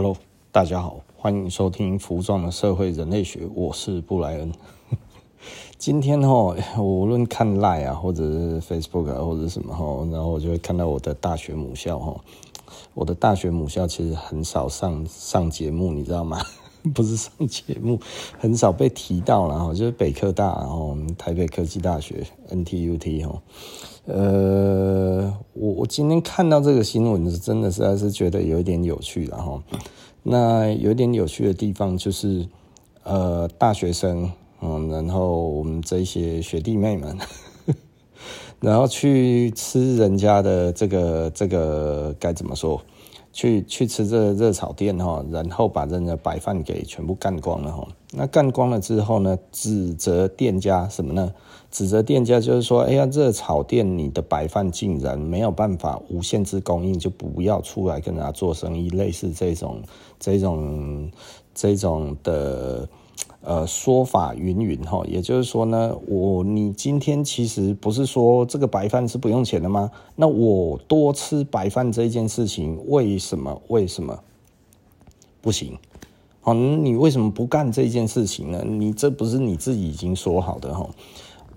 Hello，大家好，欢迎收听《服装的社会人类学》，我是布莱恩。今天哈，我无论看 Line 啊，或者是 Facebook 啊，或者什么哈，然后我就会看到我的大学母校哈。我的大学母校其实很少上上节目，你知道吗？不是上节目，很少被提到了哈，就是北科大，然后台北科技大学 NTUT 哈。呃，我我今天看到这个新闻是真的实在是觉得有一点有趣了哈。那有点有趣的地方就是，呃，大学生，嗯，然后我们这些学弟妹们，然后去吃人家的这个这个该怎么说？去去吃这个热炒店哈，然后把人家白饭给全部干光了哈。那干光了之后呢，指责店家什么呢？指责店家就是说，哎呀，热炒店你的白饭竟然没有办法无限制供应，就不要出来跟人家做生意，类似这种这种这种的。呃，说法云云哈，也就是说呢，我你今天其实不是说这个白饭是不用钱的吗？那我多吃白饭这件事情，为什么为什么不行？好，你为什么不干这件事情呢？你这不是你自己已经说好的哈？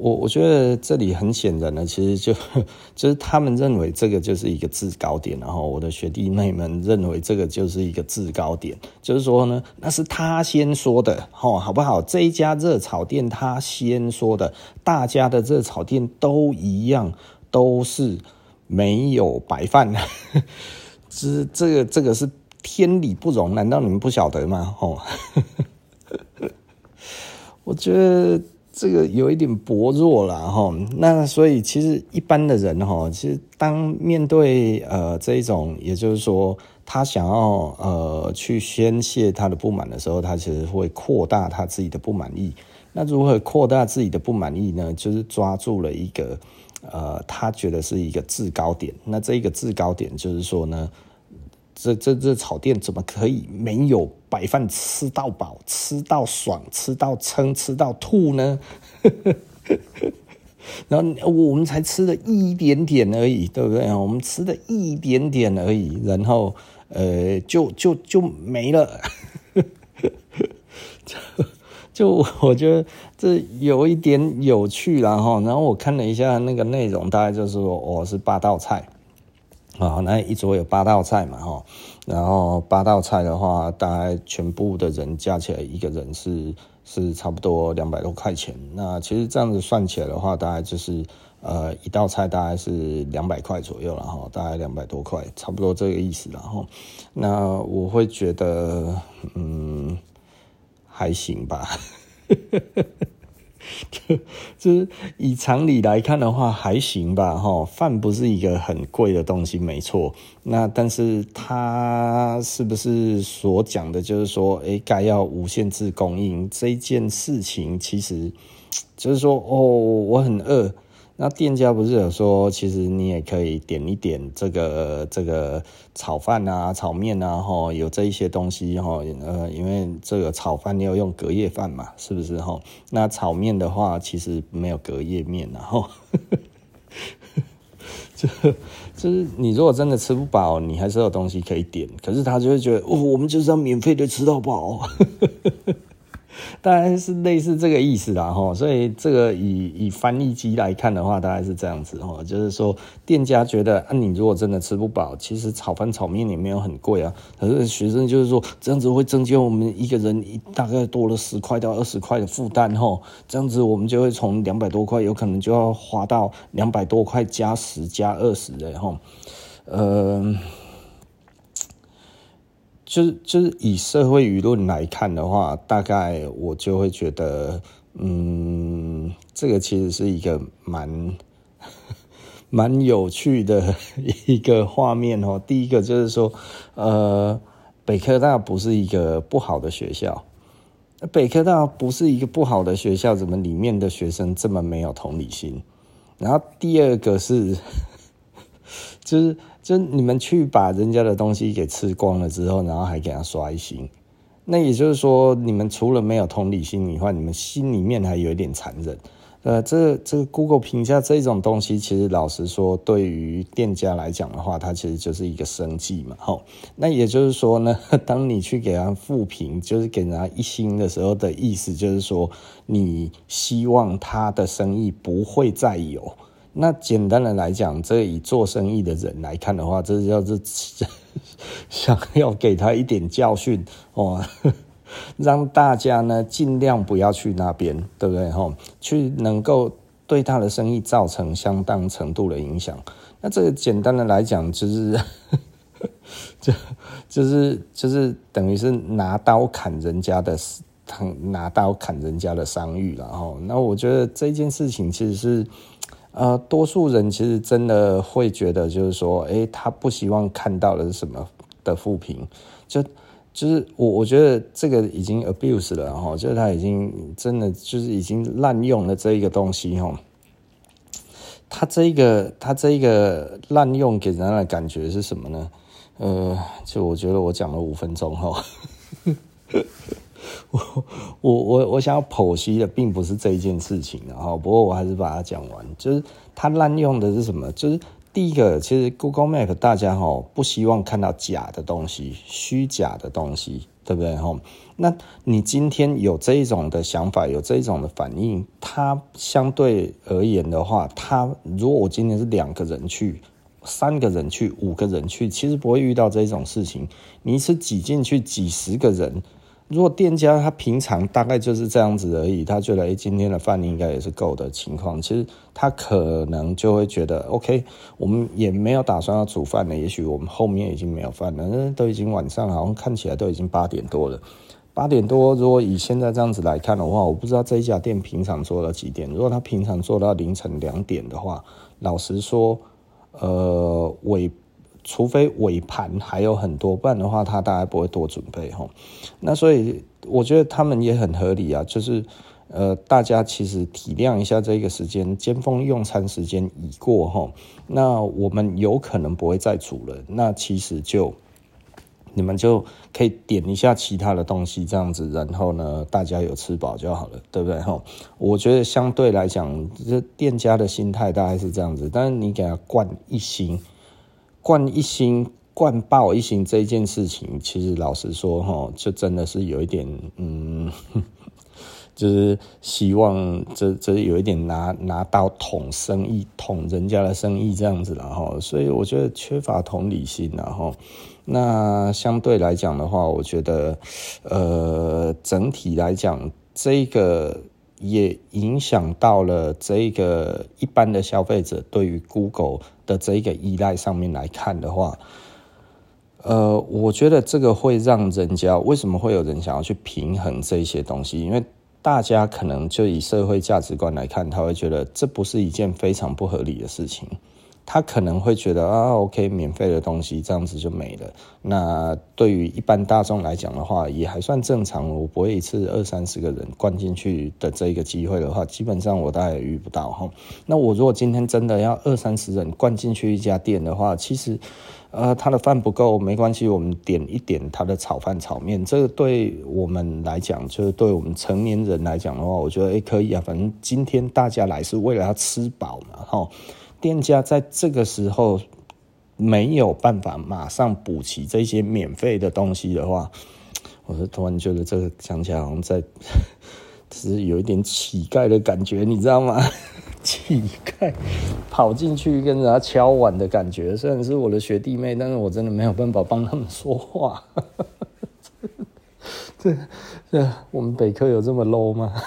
我我觉得这里很显然呢，其实就 就是他们认为这个就是一个制高点，然后我的学弟妹们认为这个就是一个制高点，就是说呢，那是他先说的，吼，好不好？这一家热炒店他先说的，大家的热炒店都一样，都是没有白饭，这这个这个是天理不容，难道你们不晓得吗？吼，我觉得。这个有一点薄弱了哈，那所以其实一般的人哈，其实当面对呃这一种，也就是说他想要呃去宣泄他的不满的时候，他其实会扩大他自己的不满意。那如何扩大自己的不满意呢？就是抓住了一个呃他觉得是一个制高点。那这一个制高点就是说呢。这这这炒店怎么可以没有白饭吃到饱、吃到爽、吃到撑、吃到吐呢？然后我们才吃了一点点而已，对不对？我们吃了一点点而已，然后呃，就就就没了。就就我觉得这有一点有趣，然后然后我看了一下那个内容，大概就是说，哦，是八道菜。啊，那一桌有八道菜嘛，哈，然后八道菜的话，大概全部的人加起来，一个人是是差不多两百多块钱。那其实这样子算起来的话，大概就是呃一道菜大概是两百块左右了哈，大概两百多块，差不多这个意思了哈。那我会觉得，嗯，还行吧。就是以常理来看的话，还行吧，哈，饭不是一个很贵的东西，没错。那但是他是不是所讲的，就是说，哎、该要无限制供应这件事情，其实就是说，哦，我很饿。那店家不是有说，其实你也可以点一点这个这个炒饭啊、炒面啊，哈，有这一些东西哈，呃，因为这个炒饭你要用隔夜饭嘛，是不是哈？那炒面的话，其实没有隔夜面，然后，就就是你如果真的吃不饱，你还是有东西可以点，可是他就会觉得，哦，我们就是要免费的吃到饱。大概是类似这个意思啦，哈，所以这个以以翻译机来看的话，大概是这样子，哈，就是说店家觉得，啊，你如果真的吃不饱，其实炒饭炒面也没有很贵啊，可是学生就是说这样子会增加我们一个人一大概多了十块到二十块的负担，哈，这样子我们就会从两百多块有可能就要花到两百多块加十加二十的，哈，呃。就是就是以社会舆论来看的话，大概我就会觉得，嗯，这个其实是一个蛮蛮有趣的 一个画面哦。第一个就是说，呃，北科大不是一个不好的学校，北科大不是一个不好的学校，怎么里面的学生这么没有同理心？然后第二个是，就是。就你们去把人家的东西给吃光了之后，然后还给他刷一星，那也就是说，你们除了没有同理心以外，你们心里面还有一点残忍。呃，这这个 Google 评价这种东西，其实老实说，对于店家来讲的话，它其实就是一个生计嘛。好，那也就是说呢，当你去给他负评，就是给人家一星的时候的意思，就是说你希望他的生意不会再有。那简单的来讲，这以做生意的人来看的话，这叫做 想要给他一点教训哦。让大家呢尽量不要去那边，对不对？去能够对他的生意造成相当程度的影响。那这个简单的来讲，就是 就就是就是等于是拿刀砍人家的，拿刀砍人家的商誉了。吼，那我觉得这件事情其实是，呃，多数人其实真的会觉得，就是说，诶，他不希望看到的是什么的负评，就。就是我，我觉得这个已经 abuse 了哈，就是他已经真的就是已经滥用了这一个东西哈。他这一个，他这一个滥用给人的感觉是什么呢？呃，就我觉得我讲了五分钟哈，我我我我想要剖析的并不是这一件事情哈，不过我还是把它讲完。就是他滥用的是什么？就是。第一个，其实 Google Map 大家哈不希望看到假的东西、虚假的东西，对不对哈？那你今天有这一种的想法，有这一种的反应，它相对而言的话，它如果我今天是两个人去、三个人去、五个人去，其实不会遇到这种事情。你一次挤进去几十个人。如果店家他平常大概就是这样子而已，他觉得诶今天的饭应该也是够的情况，其实他可能就会觉得 OK，我们也没有打算要煮饭了，也许我们后面已经没有饭了，都已经晚上了好像看起来都已经八点多了。八点多，如果以现在这样子来看的话，我不知道这一家店平常做到几点。如果他平常做到凌晨两点的话，老实说，呃，尾。除非尾盘还有很多，不然的话他大概不会多准备哈。那所以我觉得他们也很合理啊，就是呃大家其实体谅一下这个时间，尖峰用餐时间已过哈。那我们有可能不会再煮了，那其实就你们就可以点一下其他的东西这样子，然后呢大家有吃饱就好了，对不对哈？我觉得相对来讲，这店家的心态大概是这样子，但是你给他灌一星。灌一星，灌爆一星这件事情，其实老实说哈，就真的是有一点，嗯，就是希望这这有一点拿拿刀捅生意，捅人家的生意这样子了哈，所以我觉得缺乏同理心然后，那相对来讲的话，我觉得呃，整体来讲，这个也影响到了这个一般的消费者对于 Google。的这个依赖上面来看的话，呃，我觉得这个会让人家为什么会有人想要去平衡这些东西？因为大家可能就以社会价值观来看，他会觉得这不是一件非常不合理的事情。他可能会觉得啊，OK，免费的东西这样子就没了。那对于一般大众来讲的话，也还算正常。我不会一次二三十个人灌进去的这个机会的话，基本上我大概也遇不到哈。那我如果今天真的要二三十人灌进去一家店的话，其实呃，他的饭不够没关系，我们点一点他的炒饭炒面，这个对我们来讲，就是对我们成年人来讲的话，我觉得诶可以啊。反正今天大家来是为了要吃饱嘛，哈。店家在这个时候没有办法马上补齐这些免费的东西的话，我是突然觉得这个讲起来好像在，只是有一点乞丐的感觉，你知道吗？乞丐跑进去跟人家敲碗的感觉，虽然是我的学弟妹，但是我真的没有办法帮他们说话。这这，我们北科有这么 low 吗？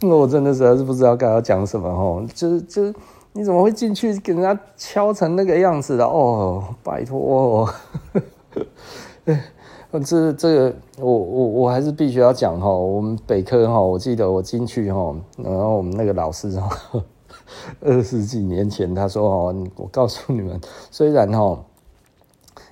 我真的实在是不知道该要讲什么哦，就是就是你怎么会进去给人家敲成那个样子的哦？拜托哦，这这个我我我还是必须要讲哈。我们北科哈，我记得我进去哈，然后我们那个老师哈，二十几年前他说哦，我告诉你们，虽然哈。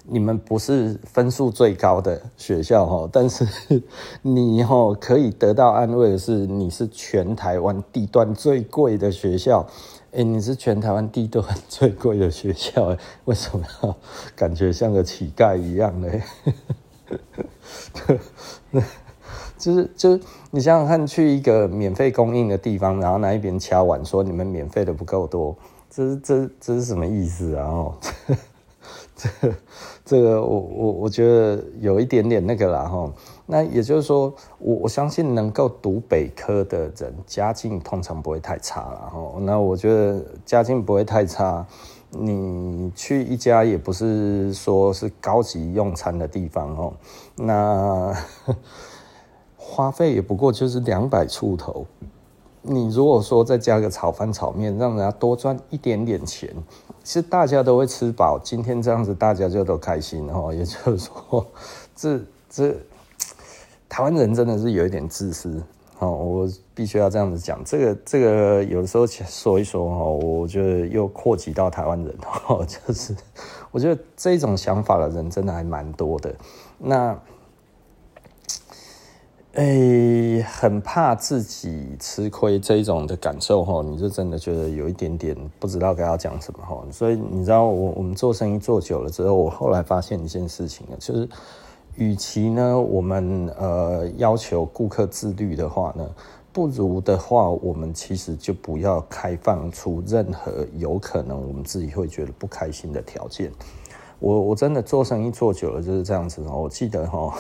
你们不是分数最高的学校哈，但是 你哈可以得到安慰的是，你是全台湾地段最贵的学校。哎，你是全台湾地段最贵的学校，为什么要感觉像个乞丐一样呢？就是就是你想想看，去一个免费供应的地方，然后那一边敲碗说你们免费的不够多，这是这这是什么意思啊？哦，这这个我我我觉得有一点点那个啦哈。那也就是说，我我相信能够读北科的人，家境通常不会太差了哈。那我觉得家境不会太差，你去一家也不是说是高级用餐的地方哦。那 花费也不过就是两百出头。你如果说再加个炒饭炒面，让人家多赚一点点钱，其实大家都会吃饱。今天这样子，大家就都开心哦。也就是说，这这。台湾人真的是有一点自私哦，我必须要这样子讲。这个这个有的时候说一说哦，我觉得又扩及到台湾人哦，就是我觉得这种想法的人真的还蛮多的。那，诶，很怕自己吃亏这一种的感受哈，你就真的觉得有一点点不知道该要讲什么哈。所以你知道，我我们做生意做久了之后，我后来发现一件事情呢，就是。与其呢，我们呃要求顾客自律的话呢，不如的话，我们其实就不要开放出任何有可能我们自己会觉得不开心的条件。我我真的做生意做久了就是这样子哦。我记得哈，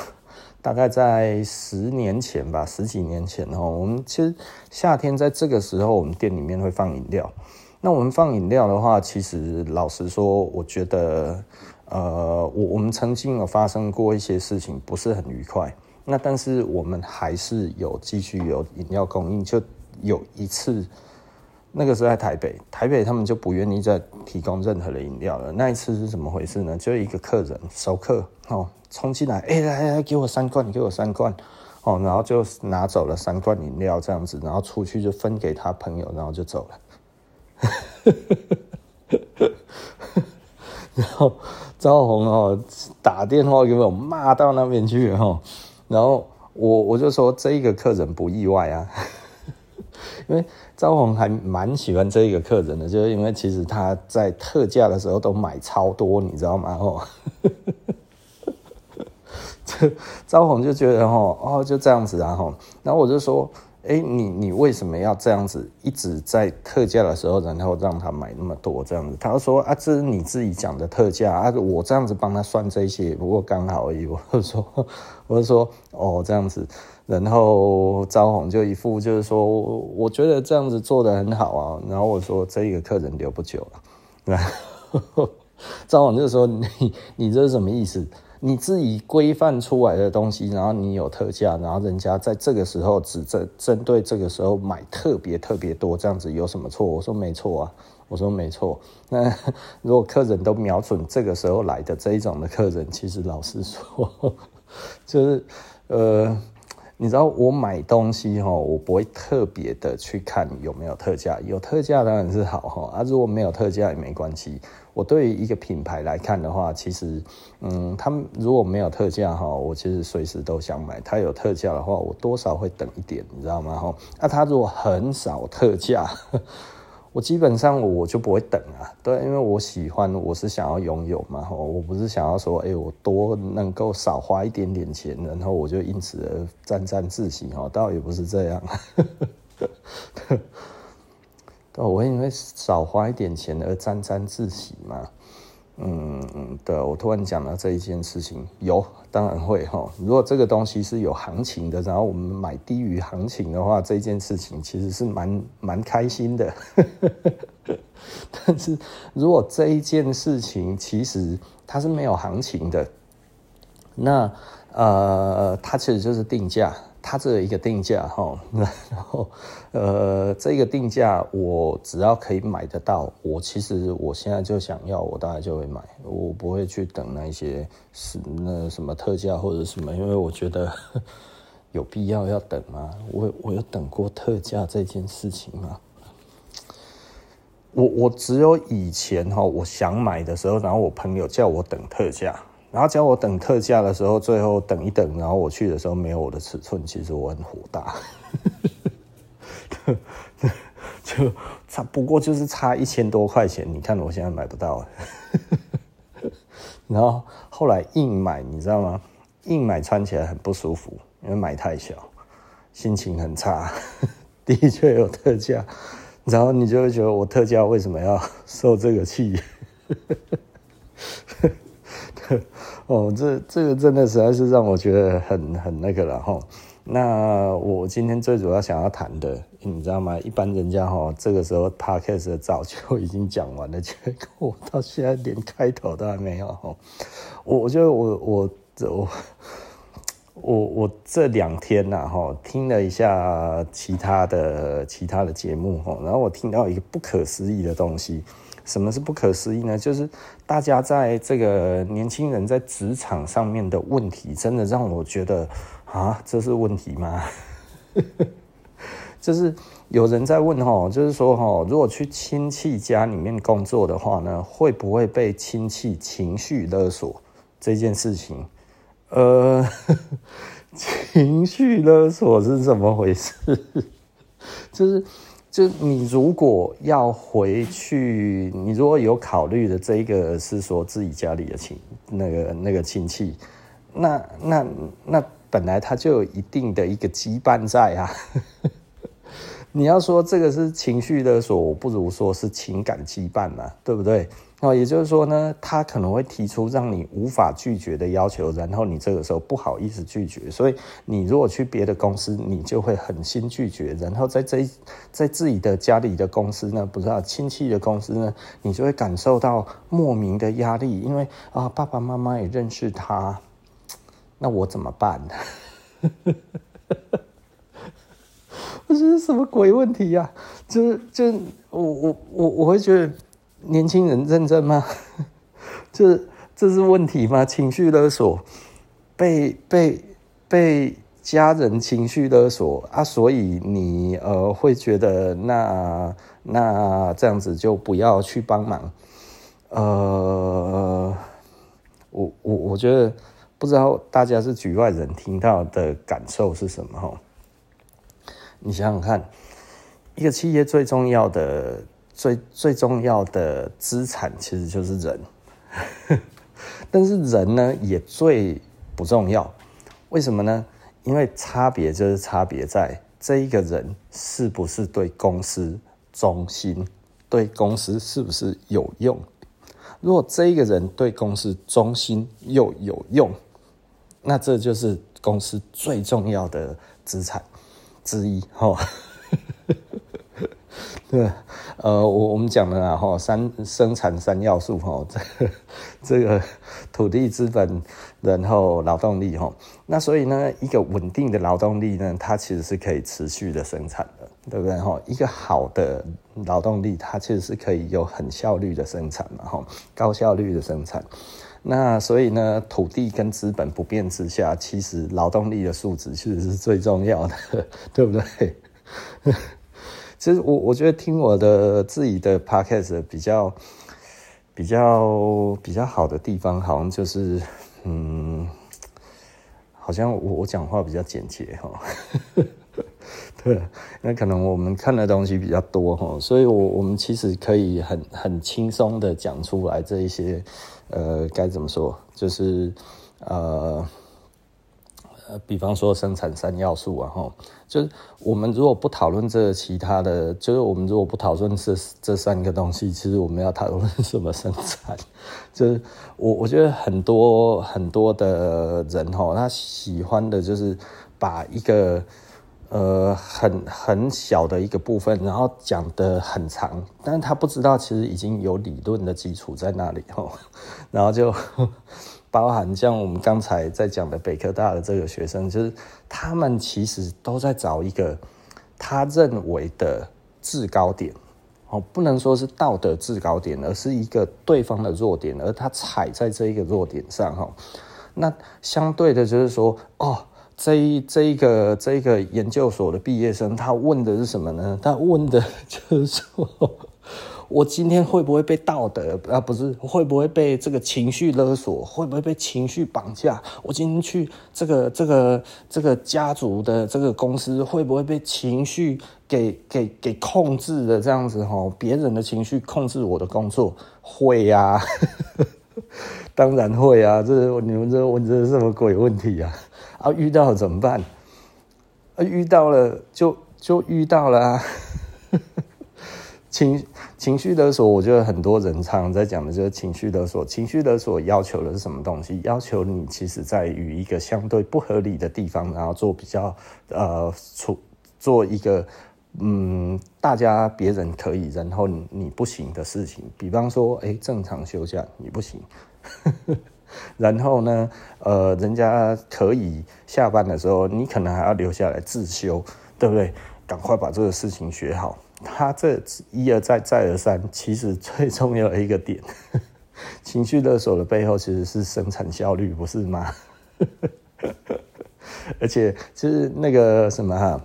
大概在十年前吧，十几年前哦，我们其实夏天在这个时候，我们店里面会放饮料。那我们放饮料的话，其实老实说，我觉得。呃，我我们曾经有发生过一些事情，不是很愉快。那但是我们还是有继续有饮料供应。就有一次，那个时候在台北，台北他们就不愿意再提供任何的饮料了。那一次是怎么回事呢？就一个客人熟客哦，冲进来，哎来来，给我三罐，给我三罐哦，然后就拿走了三罐饮料这样子，然后出去就分给他朋友，然后就走了。然后赵红哦打电话给我骂到那边去哈，然后我我就说这一个客人不意外啊，因为招红还蛮喜欢这一个客人的，就是因为其实他在特价的时候都买超多，你知道吗？哦，这赵红就觉得哦哦就这样子啊哈，然后我就说。哎，你你为什么要这样子一直在特价的时候，然后让他买那么多这样子？他说啊，这是你自己讲的特价啊，我这样子帮他算这些，不过刚好而已。我就说，我就说哦这样子，然后招红就一副就是说，我觉得这样子做得很好啊。然后我说这个客人留不久了，然后招红就说你你这是什么意思？你自己规范出来的东西，然后你有特价，然后人家在这个时候只针针对这个时候买特别特别多，这样子有什么错？我说没错啊，我说没错。那如果客人都瞄准这个时候来的这一种的客人，其实老实说，就是呃。你知道我买东西哈，我不会特别的去看有没有特价，有特价当然是好哈，啊如果没有特价也没关系。我对于一个品牌来看的话，其实嗯，他们如果没有特价哈，我其实随时都想买。他有特价的话，我多少会等一点，你知道吗？哈，那他如果很少特价。我基本上我就不会等啊，对，因为我喜欢，我是想要拥有嘛，我不是想要说，哎，我多能够少花一点点钱，然后我就因此而沾沾自喜哈，倒也不是这样，对，我会因为少花一点钱而沾沾自喜嘛。嗯，对，我突然讲了这一件事情，有当然会哈。如果这个东西是有行情的，然后我们买低于行情的话，这件事情其实是蛮蛮开心的。但是如果这一件事情其实它是没有行情的，那呃，它其实就是定价。它这一个定价哈，然后呃，这个定价我只要可以买得到，我其实我现在就想要，我大概就会买，我不会去等那些是那什么特价或者什么，因为我觉得 有必要要等吗？我我有等过特价这件事情吗？我我只有以前哈，我想买的时候，然后我朋友叫我等特价。然后叫我等特价的时候，最后等一等，然后我去的时候没有我的尺寸，其实我很火大，就差不过就是差一千多块钱，你看我现在买不到，然后后来硬买，你知道吗？硬买穿起来很不舒服，因为买太小，心情很差，的确有特价，然后你就会觉得我特价为什么要受这个气？哦，这这个真的实在是让我觉得很很那个了哈。那我今天最主要想要谈的，你知道吗？一般人家哈这个时候 podcast 早就已经讲完了，结果我到现在连开头都还没有。我我觉得我我我我我这两天呐哈听了一下其他的其他的节目哈，然后我听到一个不可思议的东西。什么是不可思议呢？就是大家在这个年轻人在职场上面的问题，真的让我觉得啊，这是问题吗？就是有人在问哈，就是说哈，如果去亲戚家里面工作的话呢，会不会被亲戚情绪勒索这件事情？呃，情绪勒索是怎么回事？就是。就你如果要回去，你如果有考虑的这一个是说自己家里的亲那个那个亲戚，那那那本来他就有一定的一个羁绊在啊。你要说这个是情绪勒索，我不如说是情感羁绊嘛，对不对？哦，也就是说呢，他可能会提出让你无法拒绝的要求，然后你这个时候不好意思拒绝，所以你如果去别的公司，你就会狠心拒绝，然后在这在自己的家里的公司呢，不知道亲戚的公司呢，你就会感受到莫名的压力，因为啊，爸爸妈妈也认识他，那我怎么办？这是什么鬼问题呀？就是就我我我我会觉得。年轻人认真吗？这这是问题吗？情绪勒索，被被被家人情绪勒索啊，所以你呃会觉得那那这样子就不要去帮忙。呃，我我我觉得不知道大家是局外人听到的感受是什么哈？你想想看，一个企业最重要的。最最重要的资产其实就是人，但是人呢也最不重要。为什么呢？因为差别就是差别在这一个人是不是对公司忠心，对公司是不是有用。如果这一个人对公司忠心又有用，那这就是公司最重要的资产之一。对，呃，我我们讲了啊，哈，三生产三要素，哈，这个这个土地、资本，然后劳动力，哈，那所以呢，一个稳定的劳动力呢，它其实是可以持续的生产的，对不对？哈，一个好的劳动力，它其实是可以有很效率的生产嘛，哈，高效率的生产。那所以呢，土地跟资本不变之下，其实劳动力的素质其实是最重要的，对不对？其实我我觉得听我的自己的 podcast 比较比较比较好的地方，好像就是嗯，好像我我讲话比较简洁哈，对，那可能我们看的东西比较多哈，所以我我们其实可以很很轻松的讲出来这一些呃该怎么说，就是呃。呃，比方说生产三要素啊，哈，就是我们如果不讨论这其他的，就是我们如果不讨论这这三个东西，其实我们要讨论什么生产？就是我我觉得很多很多的人哈，他喜欢的就是把一个呃很很小的一个部分，然后讲得很长，但是他不知道其实已经有理论的基础在那里哈，然后就。包含像我们刚才在讲的北科大的这个学生，就是他们其实都在找一个他认为的制高点，哦，不能说是道德制高点，而是一个对方的弱点，而他踩在这一个弱点上，哈。那相对的，就是说，哦，这一这一个这一个研究所的毕业生，他问的是什么呢？他问的就是说。我今天会不会被道德啊？不是，会不会被这个情绪勒索？会不会被情绪绑架？我今天去这个这个这个家族的这个公司，会不会被情绪给给给控制的这样子？哈，别人的情绪控制我的工作，会呀、啊，当然会啊！这你们这问这是什么鬼问题啊？啊，遇到了怎么办？啊，遇到了就就遇到了啊。情情绪勒索，我觉得很多人常在讲的就是情绪勒索。情绪勒索要求的是什么东西？要求你其实在于一个相对不合理的地方，然后做比较呃，处做一个嗯，大家别人可以，然后你，你不行的事情。比方说，哎，正常休假你不行，然后呢，呃，人家可以下班的时候，你可能还要留下来自修，对不对？赶快把这个事情学好。他这一而再再而三，其实最重要的一个点，情绪勒索的背后其实是生产效率，不是吗？而且其实那个什么哈，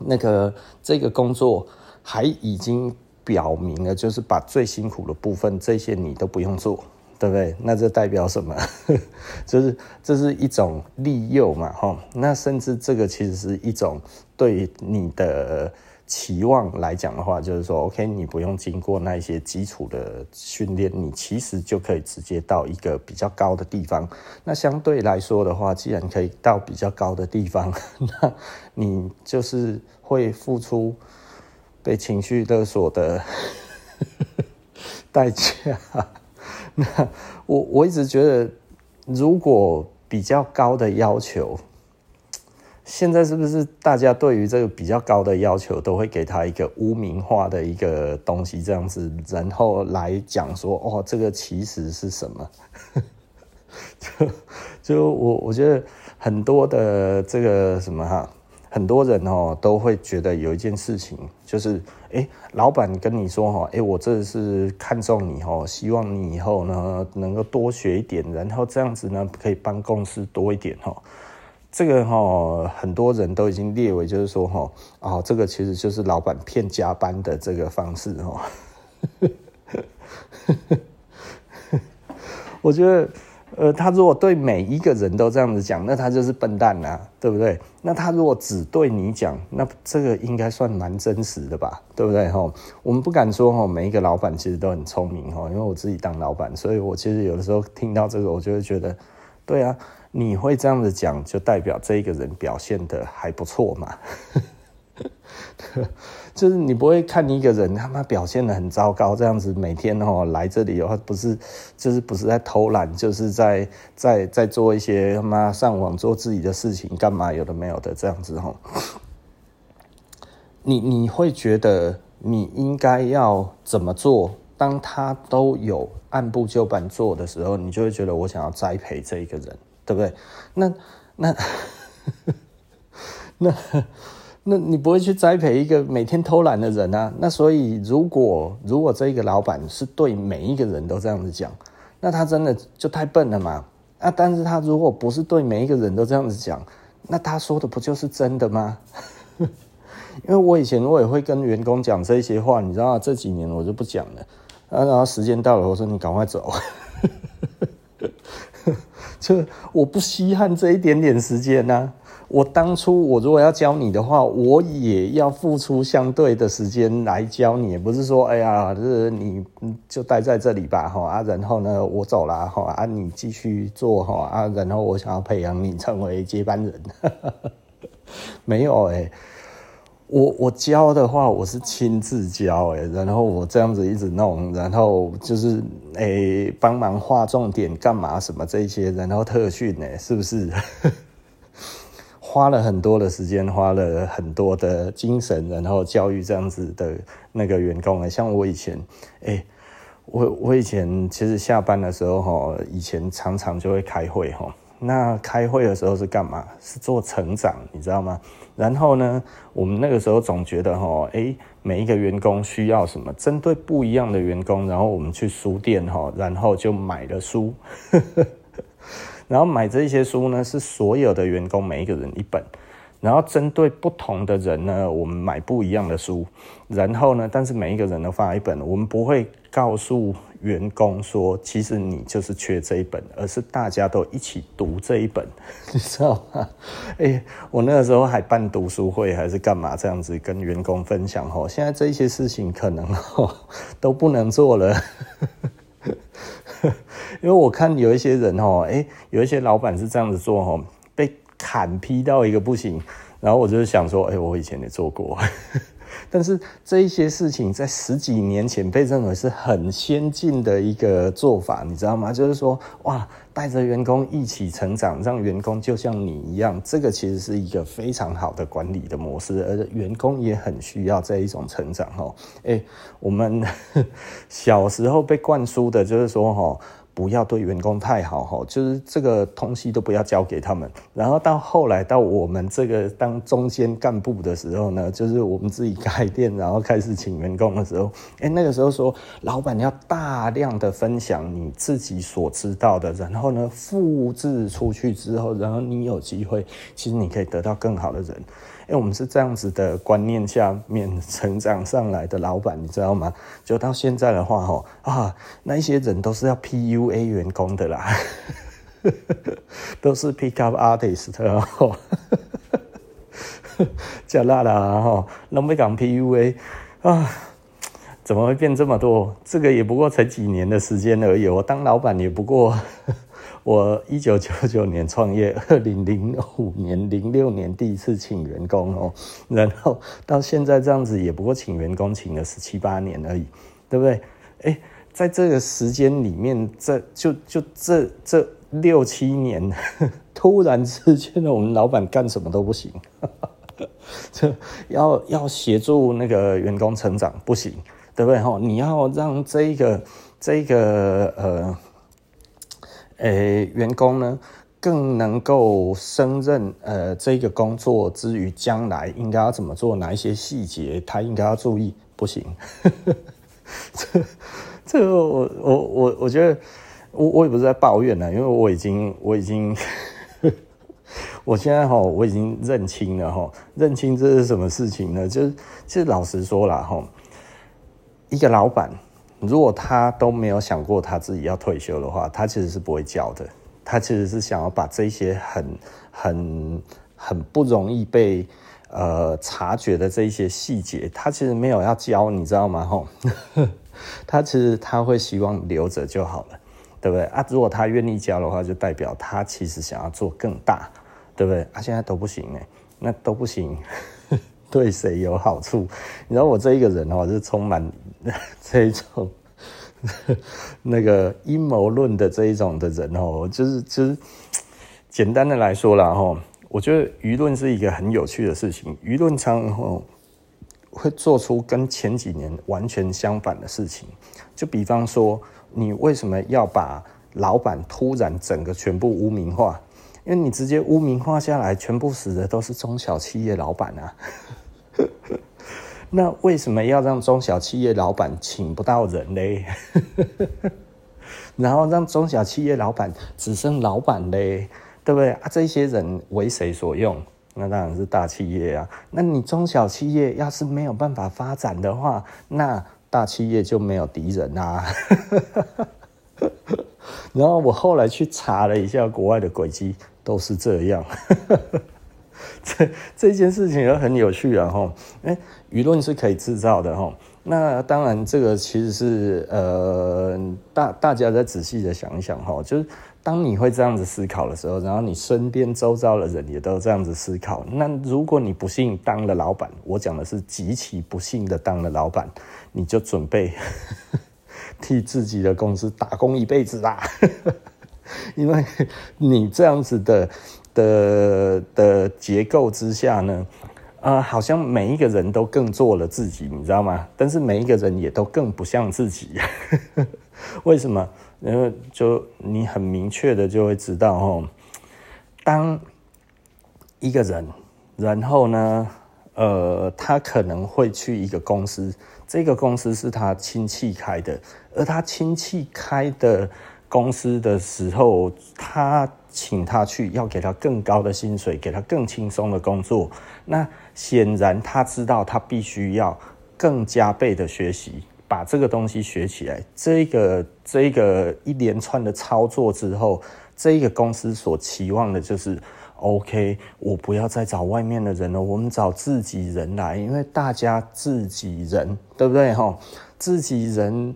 那个这个工作还已经表明了，就是把最辛苦的部分，这些你都不用做，对不对？那这代表什么？就是这是一种利诱嘛，哈。那甚至这个其实是一种对你的。期望来讲的话，就是说，OK，你不用经过那些基础的训练，你其实就可以直接到一个比较高的地方。那相对来说的话，既然可以到比较高的地方，那你就是会付出被情绪勒索的 代价。那我我一直觉得，如果比较高的要求。现在是不是大家对于这个比较高的要求，都会给他一个污名化的一个东西，这样子，然后来讲说，哦，这个其实是什么？就就我我觉得很多的这个什么哈，很多人哦都会觉得有一件事情，就是哎，老板跟你说哈，哎，我这是看中你哦，希望你以后呢能够多学一点，然后这样子呢可以帮公司多一点哈。这个哈，很多人都已经列为，就是说哈，啊，这个其实就是老板骗加班的这个方式哈。我觉得，呃，他如果对每一个人都这样子讲，那他就是笨蛋啊，对不对？那他如果只对你讲，那这个应该算蛮真实的吧，对不对？哈，我们不敢说哈，每一个老板其实都很聪明哈，因为我自己当老板，所以我其实有的时候听到这个，我就会觉得，对啊。你会这样子讲，就代表这一个人表现得还不错嘛？就是你不会看一个人他妈表现得很糟糕，这样子每天哦来这里的话，不是就是不是在偷懒，就是在在在做一些他妈上网做自己的事情，干嘛有的没有的这样子哈？你你会觉得你应该要怎么做？当他都有按部就班做的时候，你就会觉得我想要栽培这一个人。对不对？那那那那你不会去栽培一个每天偷懒的人啊？那所以，如果如果这个老板是对每一个人都这样子讲，那他真的就太笨了嘛？啊！但是他如果不是对每一个人都这样子讲，那他说的不就是真的吗？因为我以前我也会跟员工讲这些话，你知道吗？这几年我就不讲了啊。然后时间到了，我说你赶快走。这我不稀罕这一点点时间呐。我当初我如果要教你的话，我也要付出相对的时间来教你，不是说哎呀，就是你就待在这里吧，哈啊，然后呢我走了，哈啊，你继续做，哈啊，然后我想要培养你成为接班人，没有哎、我我教的话，我是亲自教哎，然后我这样子一直弄，然后就是诶帮忙画重点干嘛什么这些，然后特训呢，是不是？花了很多的时间，花了很多的精神，然后教育这样子的那个员工哎，像我以前诶我我以前其实下班的时候哈，以前常常就会开会哈。那开会的时候是干嘛？是做成长，你知道吗？然后呢，我们那个时候总觉得哈，诶，每一个员工需要什么？针对不一样的员工，然后我们去书店哈，然后就买了书，然后买这些书呢，是所有的员工每一个人一本。然后针对不同的人呢，我们买不一样的书，然后呢，但是每一个人都发一本，我们不会告诉员工说，其实你就是缺这一本，而是大家都一起读这一本，你知道吗？哎，我那个时候还办读书会，还是干嘛这样子跟员工分享吼，现在这些事情可能吼 都不能做了，因为我看有一些人吼，哎，有一些老板是这样子做吼，被。砍劈到一个不行，然后我就想说，哎、欸，我以前也做过。但是这一些事情在十几年前被认为是很先进的一个做法，你知道吗？就是说，哇，带着员工一起成长，让员工就像你一样，这个其实是一个非常好的管理的模式，而员工也很需要这一种成长。哦，哎，我们小时候被灌输的就是说，哈。不要对员工太好哈，就是这个东西都不要交给他们。然后到后来到我们这个当中间干部的时候呢，就是我们自己开店，然后开始请员工的时候，哎，那个时候说老板要大量的分享你自己所知道的，然后呢复制出去之后，然后你有机会，其实你可以得到更好的人。因为我们是这样子的观念下面成长上来的老板，你知道吗？就到现在的话，吼啊，那一些人都是要 PUA 员工的啦，都是 pick up artist 吼，加辣啦吼，拢要讲 PUA 啊，怎么会变这么多？这个也不过才几年的时间而已，我当老板也不过。我一九九九年创业，二零零五年、零六年第一次请员工哦，然后到现在这样子，也不过请员工请了十七八年而已，对不对？哎，在这个时间里面，这就就这这六七年，突然之间呢，我们老板干什么都不行，这要要协助那个员工成长不行，对不对？哈，你要让这一个这个呃。诶、员工呢更能够胜任呃这个工作之余，将来应该要怎么做？哪一些细节他应该要注意？不行，这这个我我我我觉得我我也不是在抱怨呢，因为我已经我已经 我现在哈我已经认清了哈，认清这是什么事情呢？就是其实老实说了哈，一个老板。如果他都没有想过他自己要退休的话，他其实是不会教的。他其实是想要把这些很、很、很不容易被呃察觉的这一些细节，他其实没有要教，你知道吗？吼，他其实他会希望留着就好了，对不对啊？如果他愿意教的话，就代表他其实想要做更大，对不对啊？现在都不行哎，那都不行，对谁有好处？你知道我这一个人哦，是充满。这一种那个阴谋论的这一种的人哦，就是就是简单的来说啦哈，我觉得舆论是一个很有趣的事情，舆论常常会做出跟前几年完全相反的事情。就比方说，你为什么要把老板突然整个全部污名化？因为你直接污名化下来，全部死的都是中小企业老板啊。那为什么要让中小企业老板请不到人嘞？然后让中小企业老板只剩老板嘞，对不对啊？这些人为谁所用？那当然是大企业啊。那你中小企业要是没有办法发展的话，那大企业就没有敌人啊。然后我后来去查了一下国外的轨迹，都是这样。这这件事情也很有趣啊！哈，哎，舆论是可以制造的哈。那当然，这个其实是呃，大大家再仔细的想一想哈，就是当你会这样子思考的时候，然后你身边周遭的人也都这样子思考。那如果你不幸当了老板，我讲的是极其不幸的当了老板，你就准备替自己的公司打工一辈子啦，因为你这样子的。的的结构之下呢，啊、呃，好像每一个人都更做了自己，你知道吗？但是每一个人也都更不像自己，为什么？因为就你很明确的就会知道，哦，当一个人，然后呢，呃，他可能会去一个公司，这个公司是他亲戚开的，而他亲戚开的。公司的时候，他请他去，要给他更高的薪水，给他更轻松的工作。那显然他知道，他必须要更加倍的学习，把这个东西学起来。这个这个一连串的操作之后，这个公司所期望的就是，OK，我不要再找外面的人了，我们找自己人来，因为大家自己人，对不对？哈，自己人。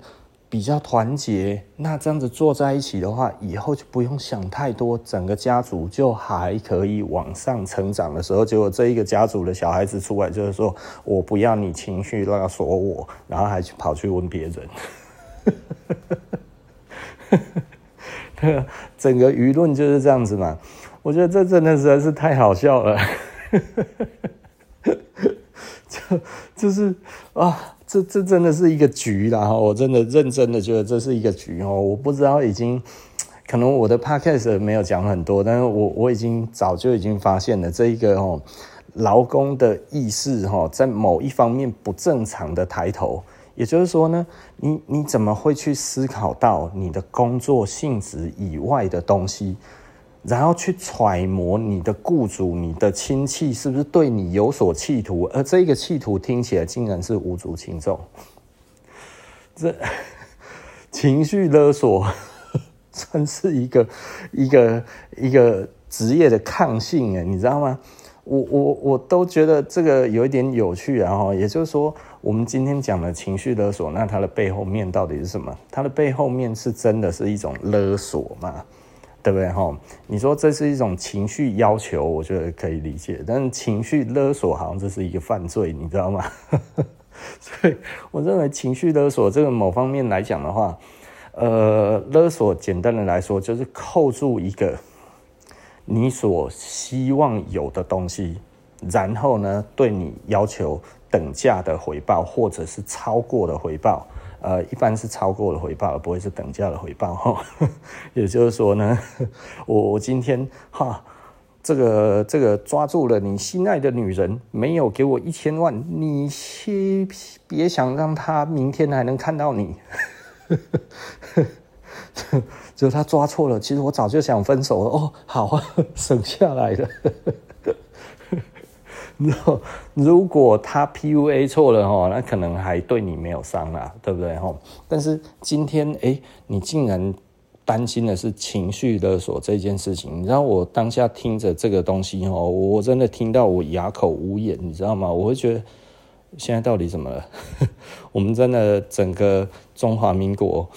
比较团结，那这样子坐在一起的话，以后就不用想太多，整个家族就还可以往上成长的时候，结果这一个家族的小孩子出来就是说，我不要你情绪勒索我，然后还去跑去问别人，整个舆论就是这样子嘛。我觉得这真的实在是太好笑了，就就是啊。这这真的是一个局啦！哈，我真的认真的觉得这是一个局哦。我不知道已经可能我的 podcast 没有讲很多，但是我我已经早就已经发现了这一个哦，劳工的意识哈，在某一方面不正常的抬头。也就是说呢，你你怎么会去思考到你的工作性质以外的东西？然后去揣摩你的雇主、你的亲戚是不是对你有所企图，而这个企图听起来竟然是无足轻重。这 情绪勒索 真是一个一个一个职业的抗性哎，你知道吗？我我我都觉得这个有一点有趣啊，然后也就是说，我们今天讲的情绪勒索，那它的背后面到底是什么？它的背后面是真的是一种勒索吗？对不对哈？你说这是一种情绪要求，我觉得可以理解。但是情绪勒索好像这是一个犯罪，你知道吗？所以我认为情绪勒索这个某方面来讲的话，呃，勒索简单的来说就是扣住一个你所希望有的东西，然后呢，对你要求等价的回报，或者是超过的回报。呃，一般是超过了回报，而不会是等价的回报哈。也就是说呢，我我今天哈，这个这个抓住了你心爱的女人，没有给我一千万，你先别想让她明天还能看到你。就是他抓错了，其实我早就想分手了。哦，好啊，省下来了。如果他 PUA 错了哈，那可能还对你没有伤啦，对不对哈？但是今天哎，你竟然担心的是情绪勒索这件事情，你知道我当下听着这个东西哈，我真的听到我哑口无言，你知道吗？我会觉得现在到底怎么了？我们真的整个中华民国。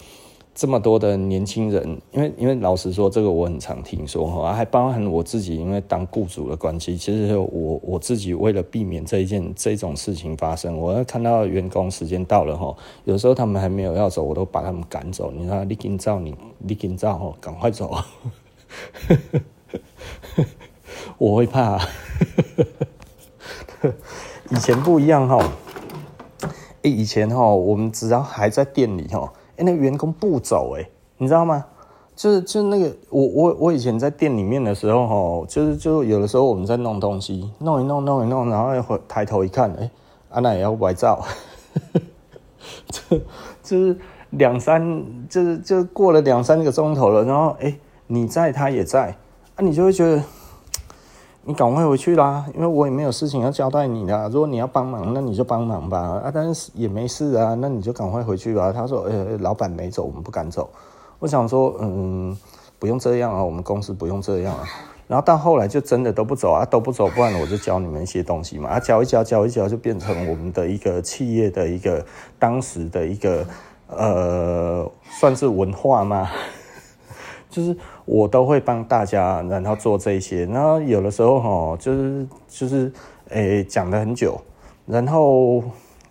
这么多的年轻人，因为因为老实说，这个我很常听说哈，还包含我自己，因为当雇主的关系，其实我我自己为了避免这一件这种事情发生，我要看到员工时间到了哈，有时候他们还没有要走，我都把他们赶走。你说你紧照，你你紧走哈，赶快走，我会怕。以前不一样哈，以前哈，我们只要还在店里哈。哎，那个员工不走，哎，你知道吗？就是就是那个我我我以前在店里面的时候，哈，就是就有的时候我们在弄东西，弄一弄弄一弄，然后回抬头一看，哎，阿奶也要拍照，就就是两三，就是就过了两三个钟头了，然后哎，你在，他也在，啊，你就会觉得。你赶快回去啦，因为我也没有事情要交代你的。如果你要帮忙，那你就帮忙吧。啊，但是也没事啊，那你就赶快回去吧。他说：“呃，老板没走，我们不敢走。”我想说：“嗯，不用这样啊，我们公司不用这样啊。”然后到后来就真的都不走啊，都不走，不然我就教你们一些东西嘛。啊，教一教，教一教，就变成我们的一个企业的一个当时的一个呃，算是文化嘛？就是。我都会帮大家，然后做这些，然后有的时候哈，就是就是，诶，讲了很久，然后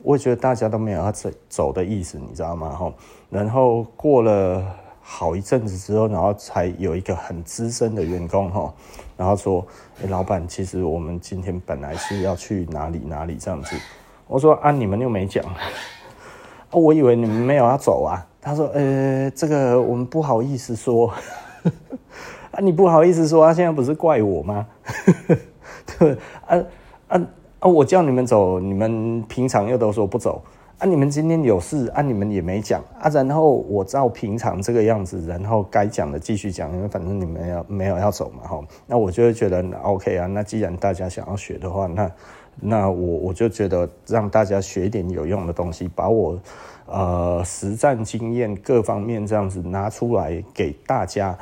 我也觉得大家都没有要走走的意思，你知道吗？哈，然后过了好一阵子之后，然后才有一个很资深的员工哈，然后说，诶，老板，其实我们今天本来是要去哪里哪里这样子。我说啊，你们又没讲，我以为你们没有要走啊。他说，呃，这个我们不好意思说。啊，你不好意思说，他现在不是怪我吗？对，啊啊啊！我叫你们走，你们平常又都说不走。啊，你们今天有事，啊，你们也没讲啊。然后我照平常这个样子，然后该讲的继续讲，因为反正你们要没有要走嘛，哈。那我就会觉得 OK 啊。那既然大家想要学的话，那那我我就觉得让大家学一点有用的东西，把我呃实战经验各方面这样子拿出来给大家。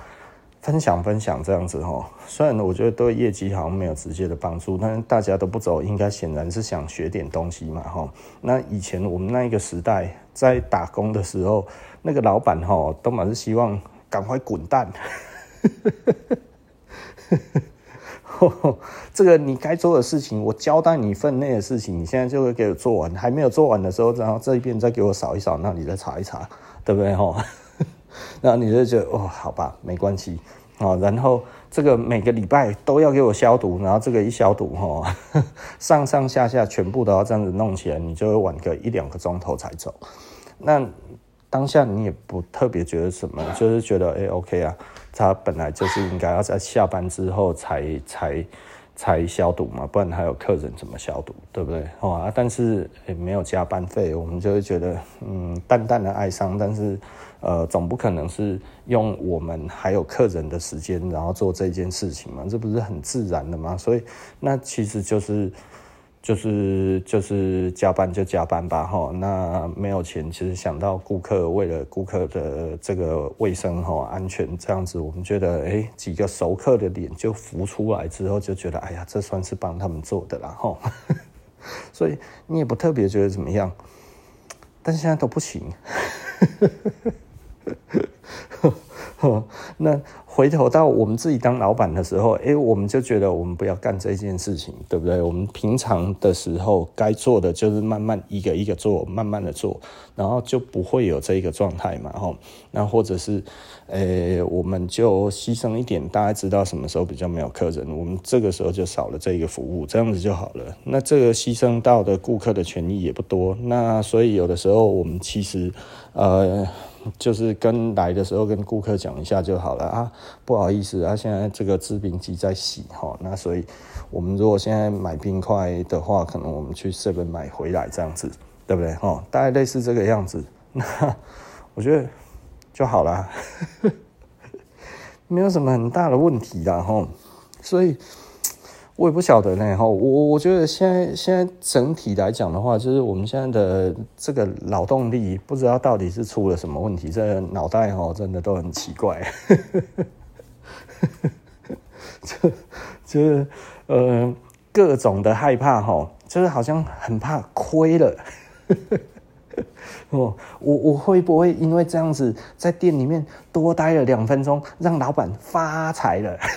分享分享这样子哈，虽然我觉得对业绩好像没有直接的帮助，但是大家都不走，应该显然是想学点东西嘛哈。那以前我们那一个时代在打工的时候，那个老板哈，都满是希望赶快滚蛋。这个你该做的事情，我交代你分内的事情，你现在就会给我做完。还没有做完的时候，然后这一边再给我扫一扫，那你再查一查，对不对？哈，然后你就觉得哦，好吧，没关系。然后这个每个礼拜都要给我消毒，然后这个一消毒，哈，上上下下全部都要这样子弄起来，你就会晚个一两个钟头才走。那当下你也不特别觉得什么，就是觉得哎，OK 啊。他本来就是应该要在下班之后才才才消毒嘛，不然还有客人怎么消毒，对不对？啊，但是也没有加班费，我们就会觉得嗯，淡淡的哀伤。但是呃，总不可能是用我们还有客人的时间，然后做这件事情嘛，这不是很自然的吗？所以那其实就是。就是就是加班就加班吧哈，那没有钱，其实想到顾客，为了顾客的这个卫生哈安全这样子，我们觉得哎、几个熟客的脸就浮出来之后，就觉得哎呀，这算是帮他们做的啦哈，所以你也不特别觉得怎么样，但现在都不行。那回头到我们自己当老板的时候，哎，我们就觉得我们不要干这件事情，对不对？我们平常的时候该做的就是慢慢一个一个做，慢慢的做，然后就不会有这一个状态嘛，吼。那或者是，诶，我们就牺牲一点，大家知道什么时候比较没有客人，我们这个时候就少了这一个服务，这样子就好了。那这个牺牲到的顾客的权益也不多，那所以有的时候我们其实，呃。就是跟来的时候跟顾客讲一下就好了啊，不好意思啊，现在这个制冰机在洗哈，那所以我们如果现在买冰块的话，可能我们去设备买回来这样子，对不对哈？大概类似这个样子，那我觉得就好了，没有什么很大的问题的哈，所以。我也不晓得呢，哈，我我觉得现在现在整体来讲的话，就是我们现在的这个劳动力，不知道到底是出了什么问题，这脑袋哈真的都很奇怪，就就是呃各种的害怕哈，就是好像很怕亏了，哦，我我会不会因为这样子在店里面多待了两分钟，让老板发财了？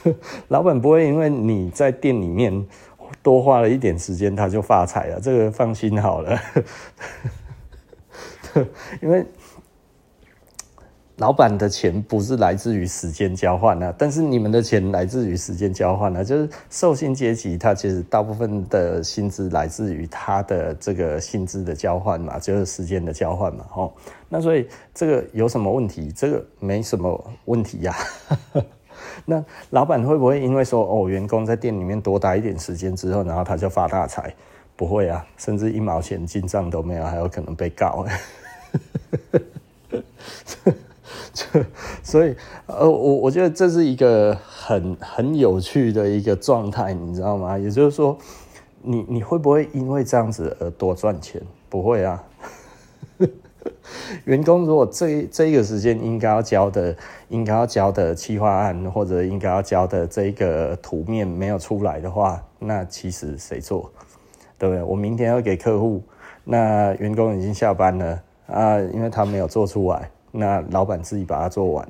老板不会因为你在店里面多花了一点时间，他就发财了。这个放心好了，因为老板的钱不是来自于时间交换啊，但是你们的钱来自于时间交换啊。就是受薪阶级，他其实大部分的薪资来自于他的这个薪资的交换嘛，就是时间的交换嘛。哦，那所以这个有什么问题？这个没什么问题呀。那老板会不会因为说哦，员工在店里面多待一点时间之后，然后他就发大财？不会啊，甚至一毛钱进账都没有，还有可能被告。所以呃，我我觉得这是一个很很有趣的一个状态，你知道吗？也就是说，你你会不会因为这样子而多赚钱？不会啊。员工如果这这一个时间应该要交的，应该要交的企划案或者应该要交的这个图面没有出来的话，那其实谁做？对不对？我明天要给客户，那员工已经下班了啊，因为他没有做出来，那老板自己把它做完，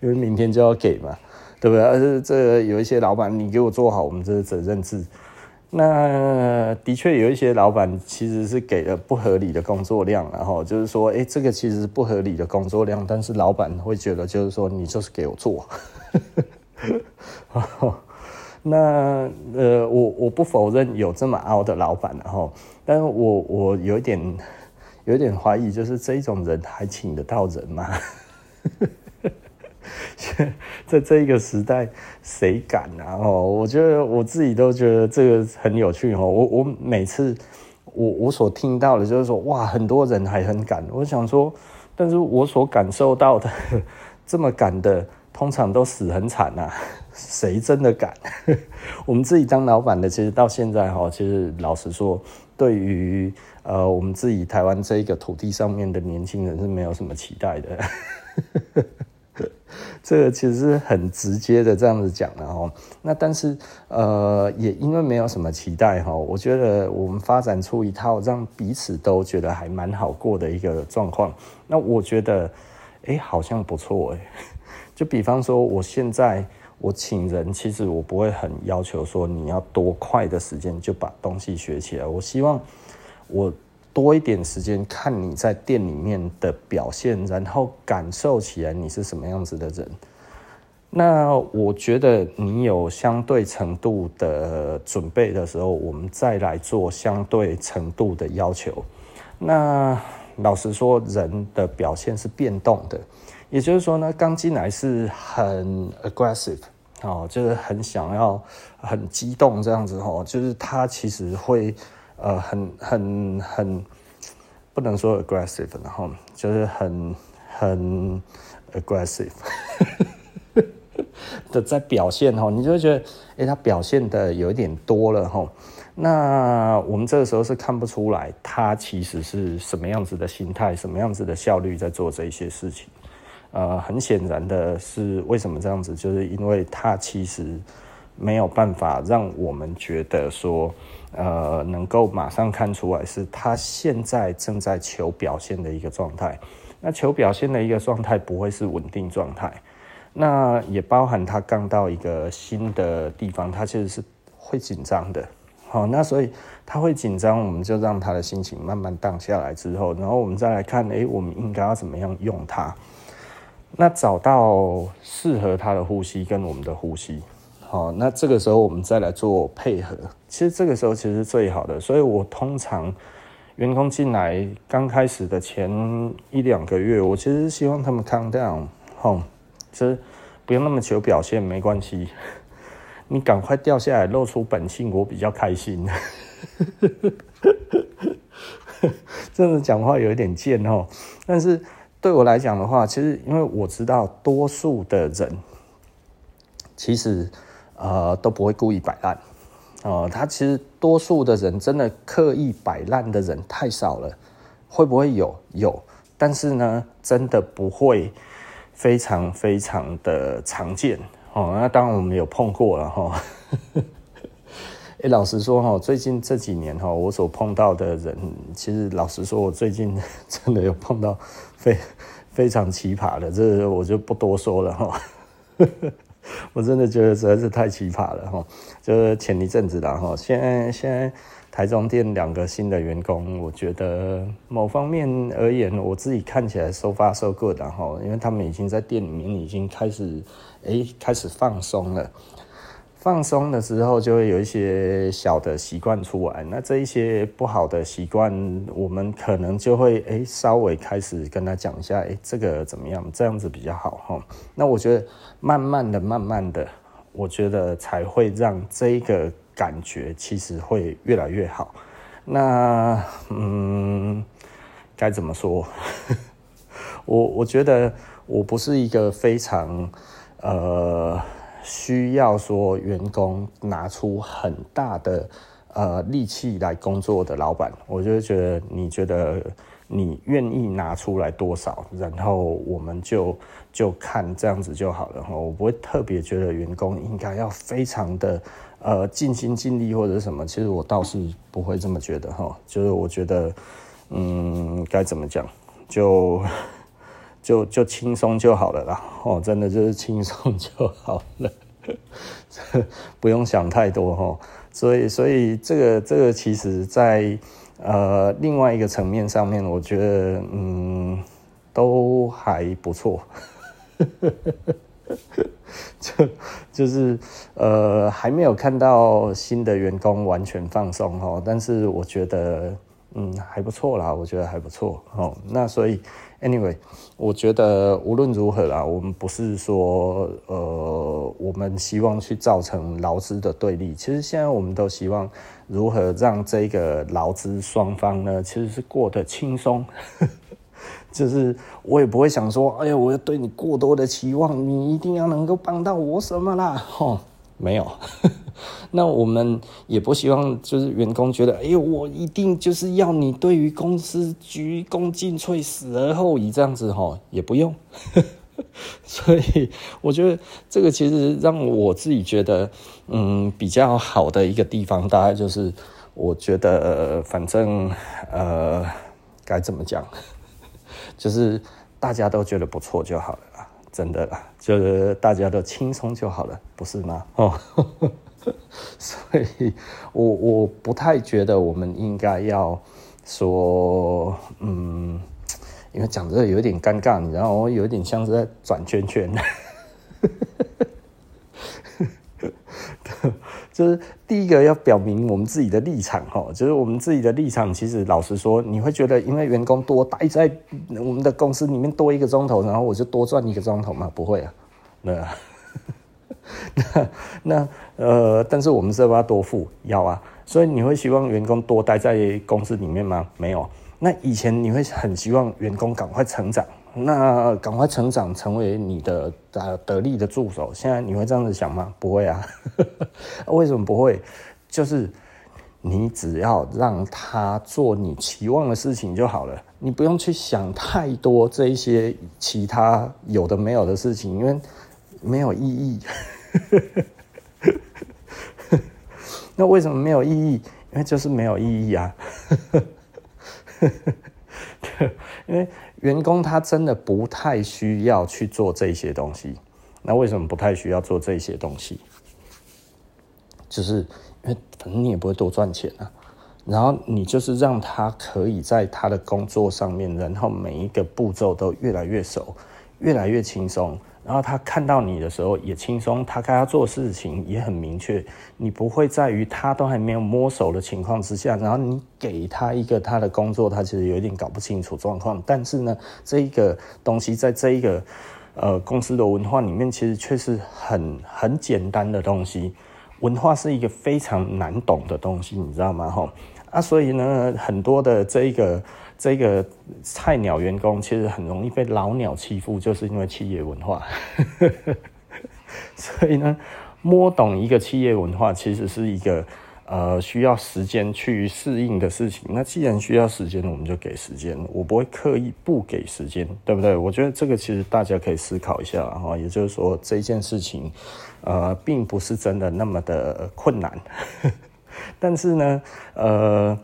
因为明天就要给嘛，对不对？而且这有一些老板，你给我做好，我们这是责任制。那的确有一些老板其实是给了不合理的工作量，然后就是说，哎，这个其实是不合理的工作量，但是老板会觉得就是说，你就是给我做。那呃，我我不否认有这么凹的老板，然后，但是我我有一点有一点怀疑，就是这种人还请得到人吗？在这一个时代，谁敢啊？哦，我觉得我自己都觉得这个很有趣哦。我我每次我我所听到的就是说，哇，很多人还很敢。我想说，但是我所感受到的这么敢的，通常都死很惨啊。谁真的敢？我们自己当老板的，其实到现在哈，其实老实说，对于呃我们自己台湾这一个土地上面的年轻人是没有什么期待的。这个其实是很直接的这样子讲的哦。那但是呃，也因为没有什么期待哈，我觉得我们发展出一套让彼此都觉得还蛮好过的一个状况。那我觉得，哎，好像不错哎。就比方说，我现在我请人，其实我不会很要求说你要多快的时间就把东西学起来。我希望我。多一点时间看你在店里面的表现，然后感受起来你是什么样子的人。那我觉得你有相对程度的准备的时候，我们再来做相对程度的要求。那老实说，人的表现是变动的，也就是说呢，刚进来是很 aggressive 哦，就是很想要、很激动这样子哦，就是他其实会。呃，很很很不能说 aggressive，然后就是很很 aggressive 的在表现哈，你就会觉得，哎、他表现的有一点多了哈。那我们这个时候是看不出来他其实是什么样子的心态，什么样子的效率在做这一些事情。呃，很显然的是，为什么这样子？就是因为他其实没有办法让我们觉得说。呃，能够马上看出来是他现在正在求表现的一个状态。那求表现的一个状态不会是稳定状态，那也包含他刚到一个新的地方，他其实是会紧张的。好，那所以他会紧张，我们就让他的心情慢慢荡下来之后，然后我们再来看，诶，我们应该要怎么样用它？那找到适合他的呼吸跟我们的呼吸。好，那这个时候我们再来做配合。其实这个时候其实最好的，所以我通常员工进来刚开始的前一两个月，我其实希望他们 calm down，吼，其实不用那么求表现，没关系，你赶快掉下来露出本性，我比较开心。真的讲话有一点贱哦，但是对我来讲的话，其实因为我知道多数的人其实。呃，都不会故意摆烂，哦、呃，他其实多数的人真的刻意摆烂的人太少了，会不会有？有，但是呢，真的不会非常非常的常见，哦，那当然我们有碰过了哈。哎、欸，老实说哈，最近这几年哈，我所碰到的人，其实老实说，我最近 真的有碰到非非常奇葩的，这我就不多说了哈。我真的觉得实在是太奇葩了哈！就是前一阵子的哈，现在现在台中店两个新的员工，我觉得某方面而言，我自己看起来 so far so good 然后，因为他们已经在店里面已经开始诶、开始放松了。放松的时候，就会有一些小的习惯出来。那这一些不好的习惯，我们可能就会哎稍微开始跟他讲一下，哎，这个怎么样？这样子比较好哈。那我觉得慢慢的、慢慢的，我觉得才会让这一个感觉其实会越来越好。那嗯，该怎么说？我我觉得我不是一个非常呃。需要说员工拿出很大的呃力气来工作的老板，我就觉得你觉得你愿意拿出来多少，然后我们就就看这样子就好了哈。我不会特别觉得员工应该要非常的呃尽心尽力或者什么，其实我倒是不会这么觉得哈。就是我觉得嗯该怎么讲就。就就轻松就好了啦，哦，真的就是轻松就好了，不用想太多哈。所以，所以这个这个其实在呃另外一个层面上面，我觉得嗯都还不错，就就是呃还没有看到新的员工完全放松哈，但是我觉得嗯还不错啦，我觉得还不错哦。那所以。Anyway，我觉得无论如何啦，我们不是说呃，我们希望去造成劳资的对立。其实现在我们都希望如何让这个劳资双方呢，其实是过得轻松。就是我也不会想说，哎呀，我要对你过多的期望，你一定要能够帮到我什么啦，吼。没有，那我们也不希望就是员工觉得，哎呦，我一定就是要你对于公司鞠躬尽瘁，死而后已这样子哈，也不用。所以我觉得这个其实让我自己觉得，嗯，比较好的一个地方，大概就是我觉得，反正呃，该怎么讲，就是大家都觉得不错就好了，真的啦，就是大家都轻松就好了，不是吗？哦，所以我我不太觉得我们应该要说，嗯。因为讲这个有点尴尬，然后，我有点像是在转圈圈。就是第一个要表明我们自己的立场哈，就是我们自己的立场。其实老实说，你会觉得因为员工多待在我们的公司里面多一个钟头，然后我就多赚一个钟头吗？不会啊，那 那呃，但是我们是不是要多付？要啊，所以你会希望员工多待在公司里面吗？没有。那以前你会很希望员工赶快成长，那赶快成长成为你的得得力的助手。现在你会这样子想吗？不会啊。为什么不会？就是你只要让他做你期望的事情就好了，你不用去想太多这一些其他有的没有的事情，因为没有意义。那为什么没有意义？因为就是没有意义啊。因为员工他真的不太需要去做这些东西。那为什么不太需要做这些东西？就是因为反正你也不会多赚钱啊。然后你就是让他可以在他的工作上面，然后每一个步骤都越来越熟，越来越轻松。然后他看到你的时候也轻松，他该要做事情也很明确。你不会在于他都还没有摸熟的情况之下，然后你给他一个他的工作，他其实有点搞不清楚状况。但是呢，这一个东西在这一个呃公司的文化里面，其实却是很很简单的东西。文化是一个非常难懂的东西，你知道吗？哈啊，所以呢，很多的这一个。这个菜鸟员工其实很容易被老鸟欺负，就是因为企业文化。所以呢，摸懂一个企业文化，其实是一个呃需要时间去适应的事情。那既然需要时间，我们就给时间，我不会刻意不给时间，对不对？我觉得这个其实大家可以思考一下哈。也就是说，这件事情呃并不是真的那么的困难，但是呢，呃。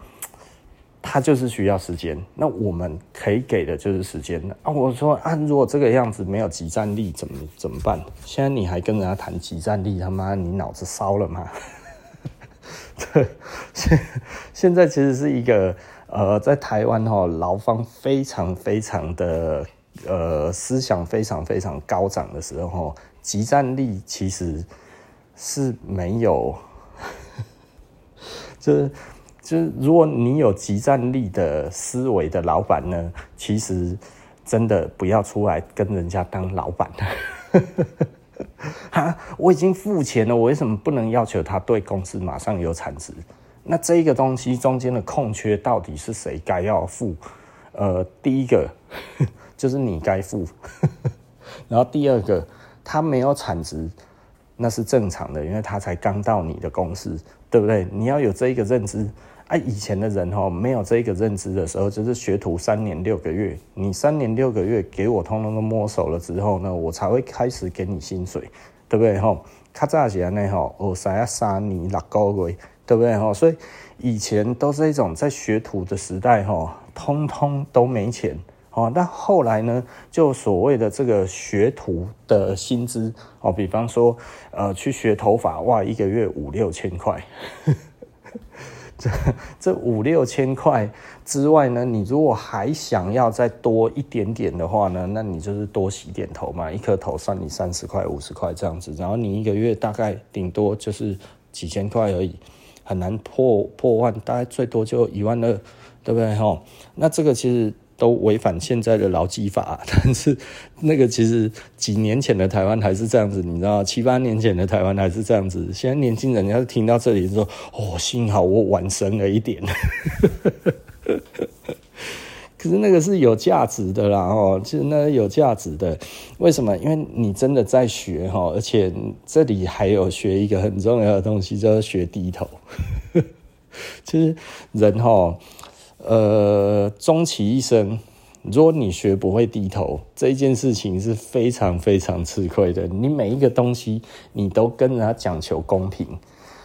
他就是需要时间，那我们可以给的就是时间啊。我说啊，如果这个样子没有集战力，怎么怎么办？现在你还跟人家谈集战力，他妈你脑子烧了吗？现现在其实是一个呃，在台湾哈，劳方非常非常的呃思想非常非常高涨的时候，即战力其实是没有，就是。就是如果你有集战力的思维的老板呢，其实真的不要出来跟人家当老板。哈，我已经付钱了，我为什么不能要求他对公司马上有产值？那这个东西中间的空缺到底是谁该要付？呃，第一个 就是你该付，然后第二个他没有产值，那是正常的，因为他才刚到你的公司，对不对？你要有这一个认知。啊，以前的人哈，没有这个认知的时候，就是学徒三年六个月，你三年六个月给我通通都摸熟了之后呢，我才会开始给你薪水，对不对哈？较早时呢哈，我三啊三年六个月，对不对哈？所以以前都是一种在学徒的时代哈，通通都没钱哦。但后来呢，就所谓的这个学徒的薪资哦，比方说呃去学头发，哇，一个月五六千块。这 这五六千块之外呢，你如果还想要再多一点点的话呢，那你就是多洗点头嘛，一颗头算你三十块、五十块这样子，然后你一个月大概顶多就是几千块而已，很难破破万，大概最多就一万二，对不对哈？那这个其实。都违反现在的劳基法，但是那个其实几年前的台湾还是这样子，你知道，七八年前的台湾还是这样子。现在年轻人要是听到这里说：“哦，幸好我晚生了一点。”可是那个是有价值的啦，哦，其实那有价值的。为什么？因为你真的在学哈，而且这里还有学一个很重要的东西，叫做学低头。其实人哈。呃，终其一生，如果你学不会低头，这件事情是非常非常吃亏的。你每一个东西，你都跟人家讲求公平，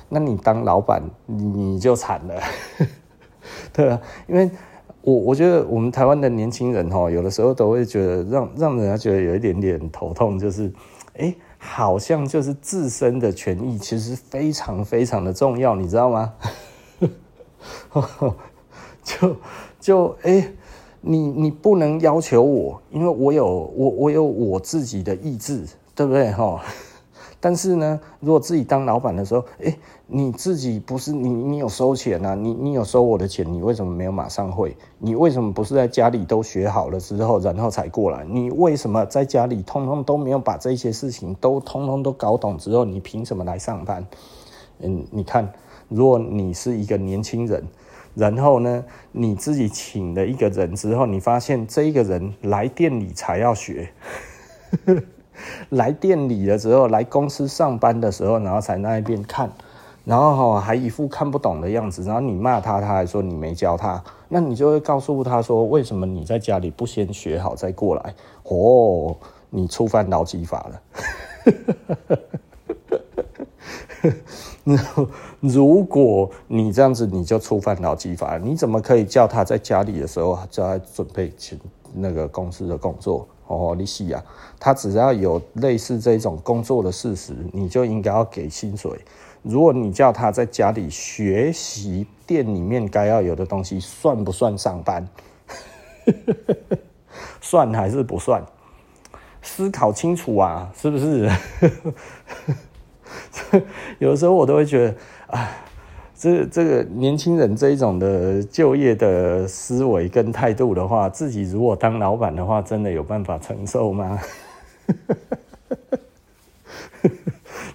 那你当老板你就惨了，对啊，因为我我觉得我们台湾的年轻人哈，有的时候都会觉得让让人家觉得有一点点头痛，就是哎，好像就是自身的权益其实非常非常的重要，你知道吗？就就哎。你你不能要求我，因为我有我我有我自己的意志，对不对哈？但是呢，如果自己当老板的时候，哎，你自己不是你你有收钱啊？你你有收我的钱，你为什么没有马上汇？你为什么不是在家里都学好了之后，然后才过来？你为什么在家里通通都没有把这些事情都通通都搞懂之后，你凭什么来上班？嗯，你看，如果你是一个年轻人。然后呢，你自己请了一个人之后，你发现这一个人来店里才要学，来店里的时候，来公司上班的时候，然后才那一边看，然后还一副看不懂的样子，然后你骂他，他还说你没教他，那你就会告诉他说，为什么你在家里不先学好再过来？哦，你触犯劳基法了。如果你这样子，你就触犯劳基法。你怎么可以叫他在家里的时候就要准备请那个公司的工作？哦，你是啊，他只要有类似这种工作的事实，你就应该要给薪水。如果你叫他在家里学习店里面该要有的东西，算不算上班？算还是不算？思考清楚啊，是不是？有的时候我都会觉得，啊，这这个年轻人这一种的就业的思维跟态度的话，自己如果当老板的话，真的有办法承受吗？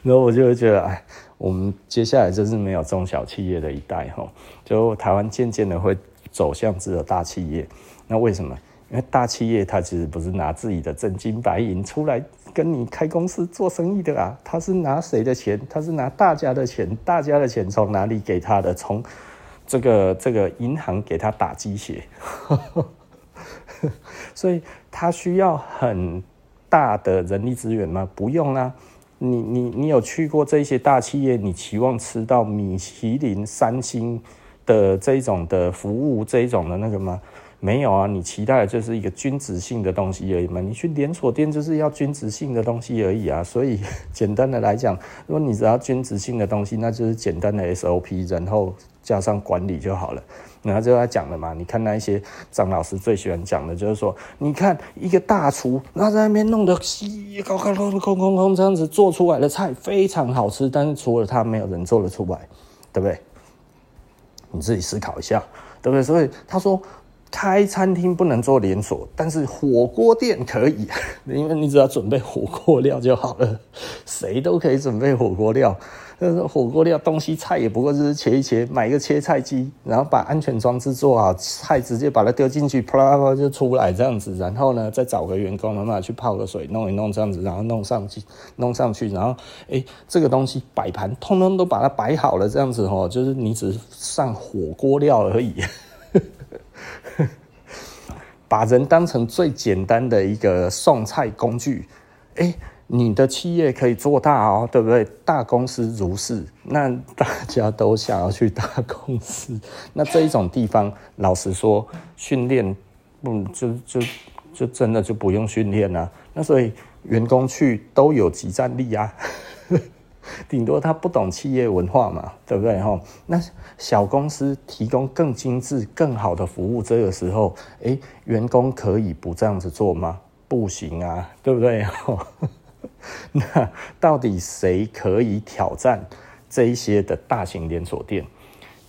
然后我就会觉得，哎，我们接下来就是没有中小企业的一代哈，就台湾渐渐的会走向只有大企业。那为什么？因为大企业它其实不是拿自己的真金白银出来。跟你开公司做生意的啊，他是拿谁的钱？他是拿大家的钱，大家的钱从哪里给他的？从这个这个银行给他打鸡血，所以他需要很大的人力资源吗？不用啊，你你你有去过这些大企业？你期望吃到米其林三星的这种的服务，这种的那个吗？没有啊，你期待的就是一个均值性的东西而已嘛。你去连锁店就是要均值性的东西而已啊。所以 简单的来讲，如果你只要均值性的东西，那就是简单的 SOP，然后加上管理就好了。然后就他讲了嘛。你看那一些张老师最喜欢讲的就是说，你看一个大厨，他在那边弄得稀高高空空空空这样子做出来的菜非常好吃，但是除了他，没有人做得出来，对不对？你自己思考一下，对不对？所以他说。开餐厅不能做连锁，但是火锅店可以，因为你只要准备火锅料就好了。谁都可以准备火锅料，但是火锅料东西菜也不过就是切一切，买一个切菜机，然后把安全装置做好，菜直接把它丢进去，啪啦啪就出来这样子。然后呢，再找个员工，慢慢去泡个水，弄一弄这样子，然后弄上去，弄上去，然后哎，这个东西摆盘通通都把它摆好了，这样子哦，就是你只上火锅料而已。把人当成最简单的一个送菜工具，哎，你的企业可以做大哦，对不对？大公司如是，那大家都想要去大公司，那这一种地方，老实说，训练，嗯，就就就真的就不用训练了。那所以员工去都有即战力啊。顶多他不懂企业文化嘛，对不对？哈，那小公司提供更精致、更好的服务，这个时候，诶，员工可以不这样子做吗？不行啊，对不对？那到底谁可以挑战这一些的大型连锁店？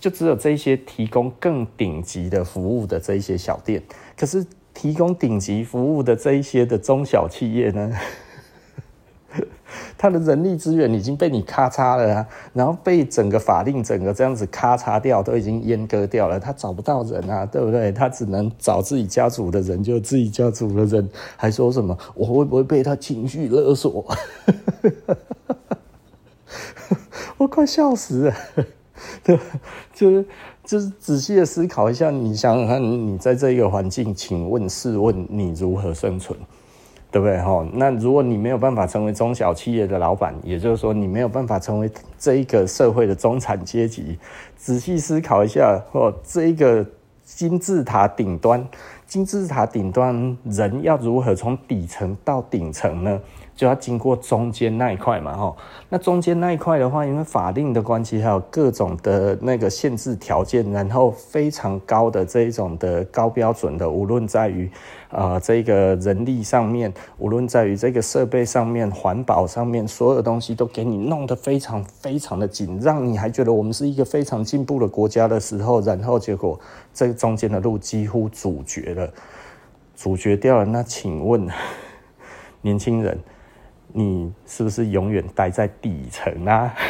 就只有这些提供更顶级的服务的这一些小店。可是提供顶级服务的这一些的中小企业呢？他的人力资源已经被你咔嚓了啊，然后被整个法令整个这样子咔嚓掉，都已经阉割掉了。他找不到人啊，对不对？他只能找自己家族的人，就自己家族的人，还说什么我会不会被他情绪勒索？我快笑死了。对，就是就是仔细的思考一下，你想想看，你在这个环境，请问试问你如何生存？对不对？哈，那如果你没有办法成为中小企业的老板，也就是说你没有办法成为这一个社会的中产阶级，仔细思考一下，哦，这一个金字塔顶端，金字塔顶端人要如何从底层到顶层呢？就要经过中间那一块嘛，哈，那中间那一块的话，因为法令的关系，还有各种的那个限制条件，然后非常高的这一种的高标准的，无论在于呃这个人力上面，无论在于这个设备上面、环保上面，所有东西都给你弄得非常非常的紧，让你还觉得我们是一个非常进步的国家的时候，然后结果这中间的路几乎阻绝了，阻绝掉了。那请问 年轻人？你是不是永远待在底层啊？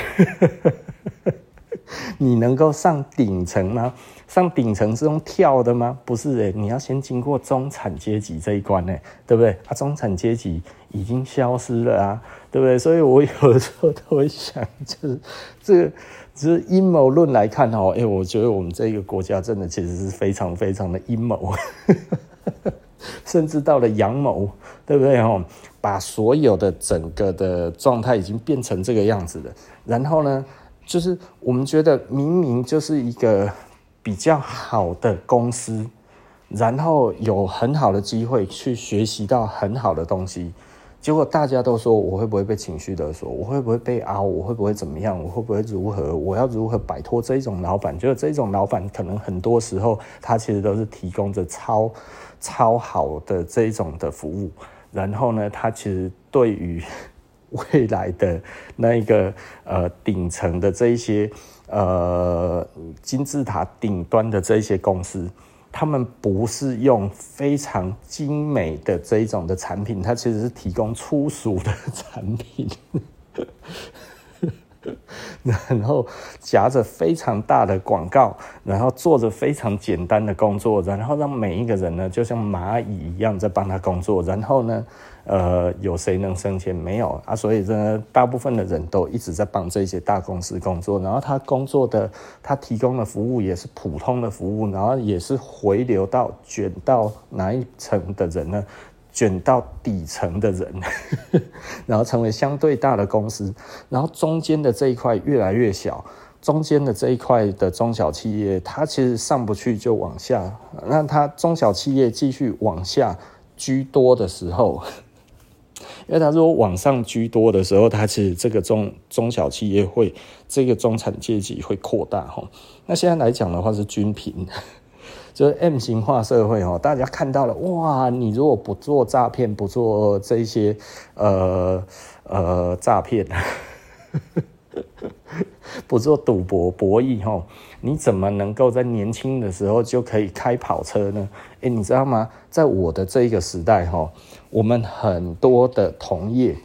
你能够上顶层吗？上顶层是用跳的吗？不是、你要先经过中产阶级这一关呢、欸，对不对？啊，中产阶级已经消失了啊，对不对？所以我有的时候都会想，就是这个，只是阴谋论来看哦，哎，我觉得我们这个国家真的其实是非常非常的阴谋，甚至到了阳谋，对不对？哦。把所有的整个的状态已经变成这个样子了，然后呢，就是我们觉得明明就是一个比较好的公司，然后有很好的机会去学习到很好的东西，结果大家都说我会不会被情绪勒索，我会不会被凹，我会不会怎么样，我会不会如何，我要如何摆脱这种老板？就是这种老板可能很多时候他其实都是提供着超超好的这种的服务。然后呢，他其实对于 未来的那一个呃顶层的这一些呃金字塔顶端的这一些公司，他们不是用非常精美的这一种的产品，它其实是提供粗俗的产品。然后夹着非常大的广告，然后做着非常简单的工作，然后让每一个人呢，就像蚂蚁一样在帮他工作。然后呢，呃，有谁能升迁？没有啊。所以呢，大部分的人都一直在帮这些大公司工作。然后他工作的，他提供的服务也是普通的服务，然后也是回流到卷到哪一层的人呢？卷到底层的人，然后成为相对大的公司，然后中间的这一块越来越小，中间的这一块的中小企业，它其实上不去就往下，那它中小企业继续往下居多的时候，因为他说往上居多的时候，它其实这个中中小企业会这个中产阶级会扩大哈，那现在来讲的话是均平。就是 M 型化社会哦，大家看到了哇！你如果不做诈骗，不做这些呃呃诈骗，不做赌博博弈哈，你怎么能够在年轻的时候就可以开跑车呢？你知道吗？在我的这一个时代哈，我们很多的同业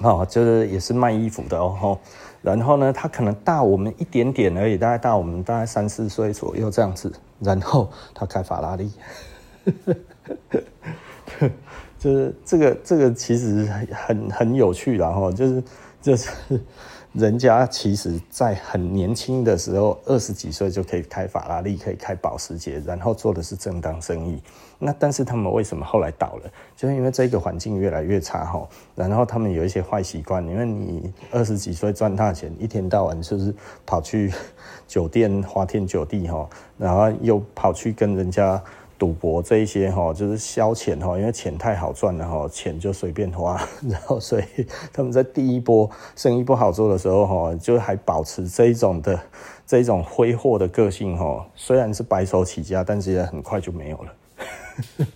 哦，就是也是卖衣服的哦。然后呢，他可能大我们一点点而已，大概大我们大概三四岁左右这样子。然后他开法拉利，就是这个这个其实很很有趣，然后就是就是人家其实在很年轻的时候，二十几岁就可以开法拉利，可以开保时捷，然后做的是正当生意。那但是他们为什么后来倒了？就是因为这个环境越来越差哈，然后他们有一些坏习惯，因为你二十几岁赚大钱，一天到晚就是跑去酒店花天酒地哈，然后又跑去跟人家赌博这一些哈，就是消遣哈，因为钱太好赚了哈，钱就随便花，然后所以他们在第一波生意不好做的时候哈，就还保持这一种的这一种挥霍的个性哈，虽然是白手起家，但是也很快就没有了。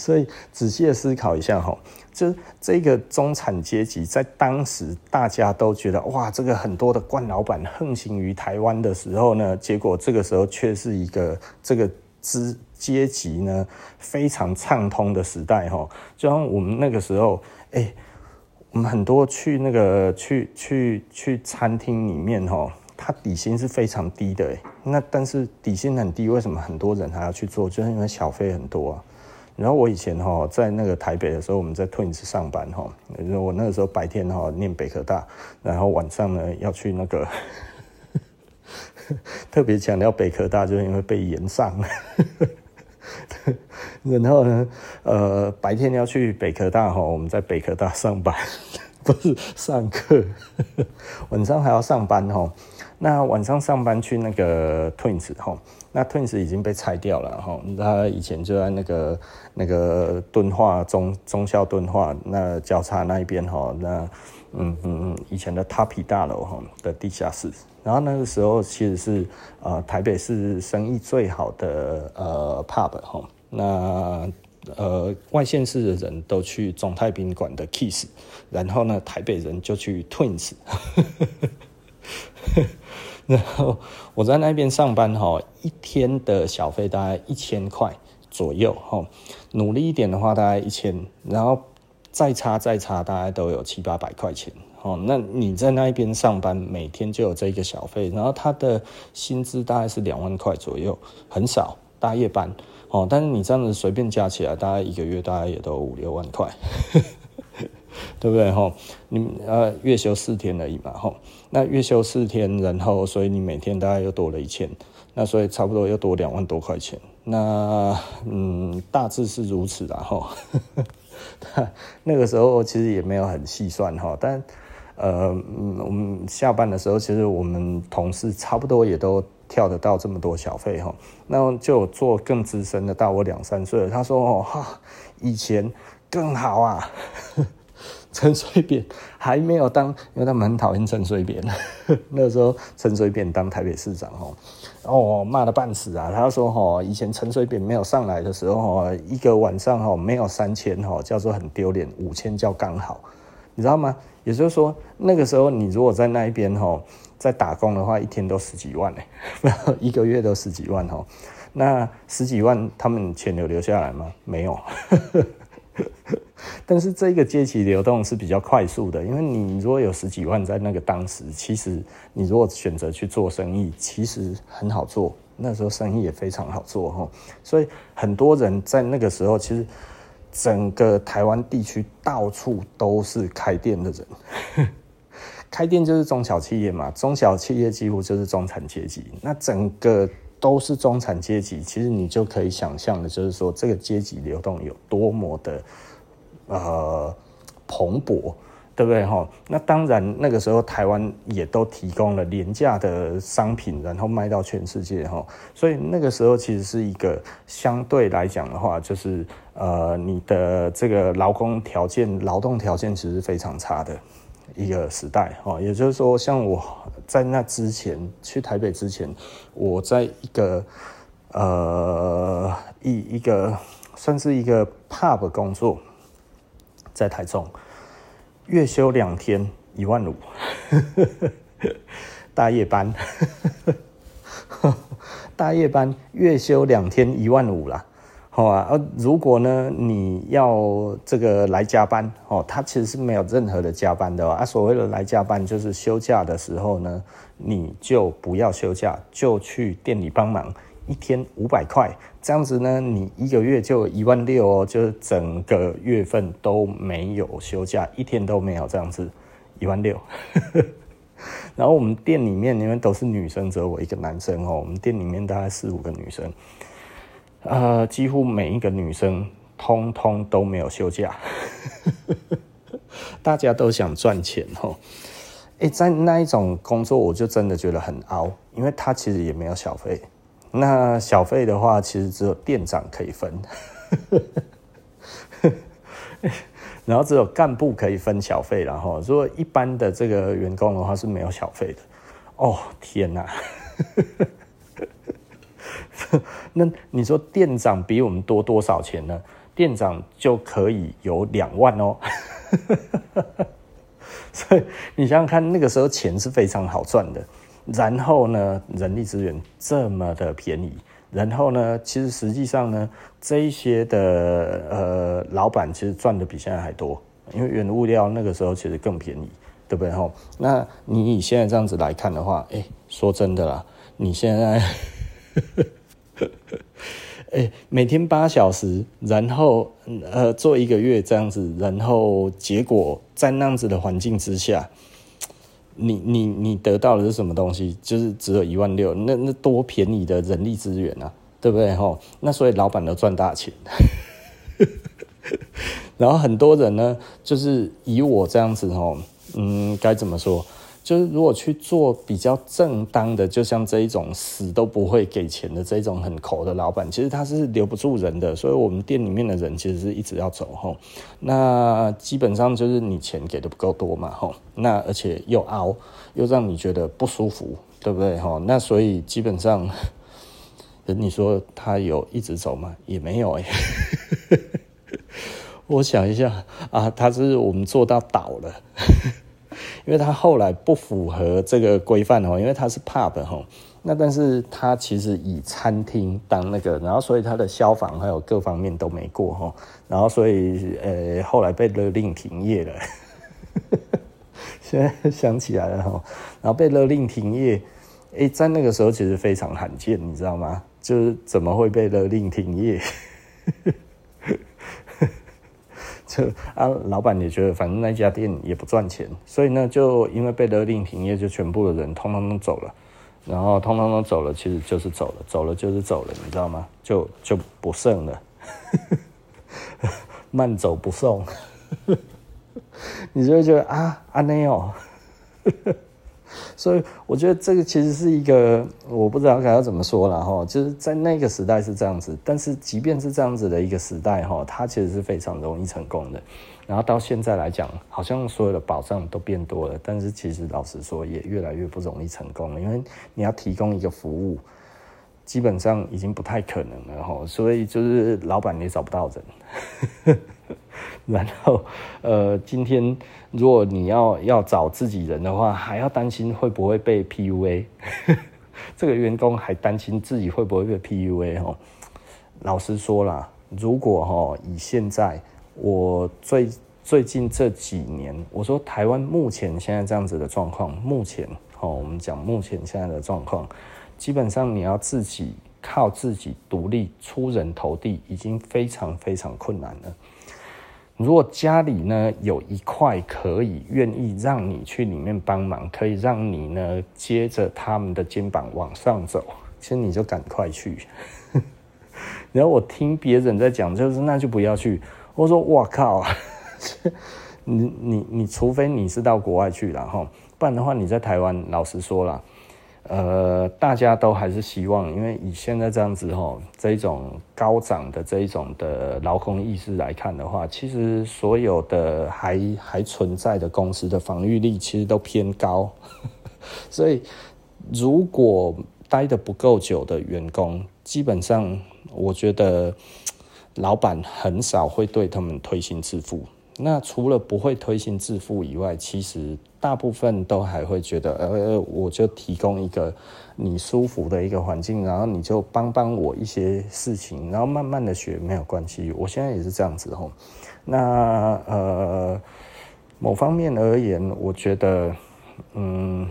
所以仔细的思考一下哈，就这个中产阶级在当时大家都觉得哇，这个很多的惯老板横行于台湾的时候呢，结果这个时候却是一个这个资阶级呢非常畅通的时代哈。就像我们那个时候，哎，我们很多去那个去去去餐厅里面哈。它底薪是非常低的，那但是底薪很低，为什么很多人还要去做？就是因为小费很多啊。然后我以前哈在那个台北的时候，我们在 Twins 上班哈，我那个时候白天哈念北科大，然后晚上呢要去那个 特别强调北科大，就是因为被延上。然后呢，呃，白天要去北科大哈，我们在北科大上班，不是上课，晚上还要上班哈。那晚上上班去那个 Twins 哈，那 Twins 已经被拆掉了哈。他以前就在那个那个敦化中中校敦化那交叉那一边哈，那嗯嗯嗯，以前的 Tapi 大楼哈的地下室。然后那个时候其实是呃台北市生意最好的呃 pub 哈，那呃外县市的人都去中泰宾馆的 Kiss，然后呢台北人就去 Twins，然后我在那边上班哈，一天的小费大概一千块左右哈，努力一点的话大概一千，然后再差再差大概都有七八百块钱。哦，那你在那一边上班，每天就有这个小费，然后他的薪资大概是两万块左右，很少，大夜班。哦，但是你这样子随便加起来，大概一个月大概也都五六万块，对不对？哈，你呃月休四天而已嘛，哈，那月休四天，然后所以你每天大概又多了一千，那所以差不多又多两万多块钱。那嗯，大致是如此的哈。那个时候其实也没有很细算哈，但。呃，我们下班的时候，其实我们同事差不多也都跳得到这么多小费哈。那就做更资深的，大我两三岁，他说：“哦哈，以前更好啊。”陈水扁还没有当，因为他们很讨厌陈水扁。那时候陈水扁当台北市长哦，哦骂得半死啊。他说：“哦，以前陈水扁没有上来的时候，一个晚上哦没有三千哦，叫做很丢脸，五千叫刚好，你知道吗？”也就是说，那个时候你如果在那一边，在打工的话，一天都十几万呢，一个月都十几万。那十几万，他们钱有留下来吗？没有。但是这个阶级流动是比较快速的，因为你如果有十几万在那个当时，其实你如果选择去做生意，其实很好做。那时候生意也非常好做吼，所以很多人在那个时候其实。整个台湾地区到处都是开店的人，开店就是中小企业嘛，中小企业几乎就是中产阶级。那整个都是中产阶级，其实你就可以想象的，就是说这个阶级流动有多么的呃蓬勃。对不对哈？那当然，那个时候台湾也都提供了廉价的商品，然后卖到全世界哈。所以那个时候其实是一个相对来讲的话，就是呃，你的这个劳工条件、劳动条件其实非常差的一个时代哦。也就是说，像我在那之前去台北之前，我在一个呃一一个算是一个 pub 工作，在台中。月休两天一万五，大夜班，大夜班月休两天一万五啦，好啊。呃，如果呢你要这个来加班哦，他其实是没有任何的加班的啊。所谓的来加班就是休假的时候呢，你就不要休假，就去店里帮忙。一天五百块，这样子呢，你一个月就一万六哦，就是整个月份都没有休假，一天都没有这样子，一万六。然后我们店里面因为都是女生，只有我一个男生哦，我们店里面大概四五个女生，呃，几乎每一个女生通通都没有休假，大家都想赚钱哦。哎，在那一种工作，我就真的觉得很凹，因为他其实也没有小费。那小费的话，其实只有店长可以分，然后只有干部可以分小费，然后如果一般的这个员工的话是没有小费的。哦，天哪！那你说店长比我们多多少钱呢？店长就可以有两万哦。所以你想想看，那个时候钱是非常好赚的。然后呢，人力资源这么的便宜，然后呢，其实实际上呢，这一些的呃老板其实赚的比现在还多，因为原物料那个时候其实更便宜，对不对？吼，那你以现在这样子来看的话，哎，说真的啦，你现在，哎，每天八小时，然后呃做一个月这样子，然后结果在那样子的环境之下。你你你得到的是什么东西？就是只有一万六，那那多便宜的人力资源啊，对不对？吼，那所以老板都赚大钱。然后很多人呢，就是以我这样子吼，嗯，该怎么说？就是如果去做比较正当的，就像这一种死都不会给钱的这种很抠的老板，其实他是留不住人的。所以我们店里面的人其实是一直要走吼。那基本上就是你钱给的不够多嘛吼，那而且又凹，又让你觉得不舒服，对不对吼？那所以基本上，你说他有一直走吗？也没有哎、我想一下啊，他是我们做到倒了。因为他后来不符合这个规范哦，因为他是 pub 哈，那但是他其实以餐厅当那个，然后所以他的消防还有各方面都没过哈，然后所以呃后来被勒令停业了。现在想起来了哈，然后被勒令停业，哎，在那个时候其实非常罕见，你知道吗？就是怎么会被勒令停业？这啊，老板也觉得反正那家店也不赚钱，所以呢，就因为被勒令停业，就全部的人通通都走了，然后通通都走了，其实就是走了，走了就是走了，你知道吗？就就不剩了，慢走不送，你就会觉得啊，阿内哦。所以我觉得这个其实是一个，我不知道该要怎么说了哈，就是在那个时代是这样子，但是即便是这样子的一个时代哈，它其实是非常容易成功的。然后到现在来讲，好像所有的保障都变多了，但是其实老实说也越来越不容易成功了，因为你要提供一个服务，基本上已经不太可能了哈，所以就是老板也找不到人。然后，呃，今天如果你要要找自己人的话，还要担心会不会被 PUA，这个员工还担心自己会不会被 PUA 哦。老实说啦，如果哈以现在我最最近这几年，我说台湾目前现在这样子的状况，目前哦，我们讲目前现在的状况，基本上你要自己靠自己独立出人头地，已经非常非常困难了。如果家里呢有一块可以愿意让你去里面帮忙，可以让你呢接着他们的肩膀往上走，其实你就赶快去。然后我听别人在讲，就是那就不要去。我说我靠，你你你，除非你是到国外去了哈，不然的话你在台湾，老实说了。呃，大家都还是希望，因为以现在这样子吼，这一种高涨的这一种的劳工意识来看的话，其实所有的还还存在的公司的防御力其实都偏高，所以如果待得不够久的员工，基本上我觉得老板很少会对他们推心置腹。那除了不会推心置腹以外，其实大部分都还会觉得，呃，我就提供一个你舒服的一个环境，然后你就帮帮我一些事情，然后慢慢的学没有关系。我现在也是这样子吼。那呃，某方面而言，我觉得，嗯，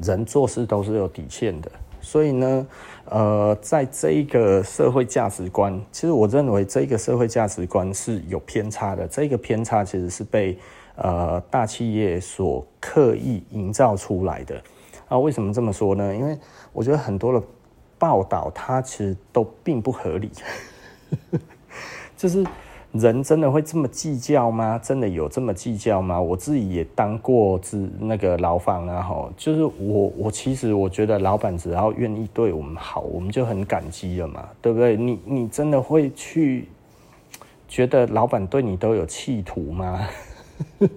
人做事都是有底线的。所以呢，呃，在这一个社会价值观，其实我认为这个社会价值观是有偏差的。这个偏差其实是被呃大企业所刻意营造出来的。啊，为什么这么说呢？因为我觉得很多的报道它其实都并不合理，就是。人真的会这么计较吗？真的有这么计较吗？我自己也当过那个劳方啊，哈，就是我我其实我觉得老板只要愿意对我们好，我们就很感激了嘛，对不对？你你真的会去觉得老板对你都有企图吗？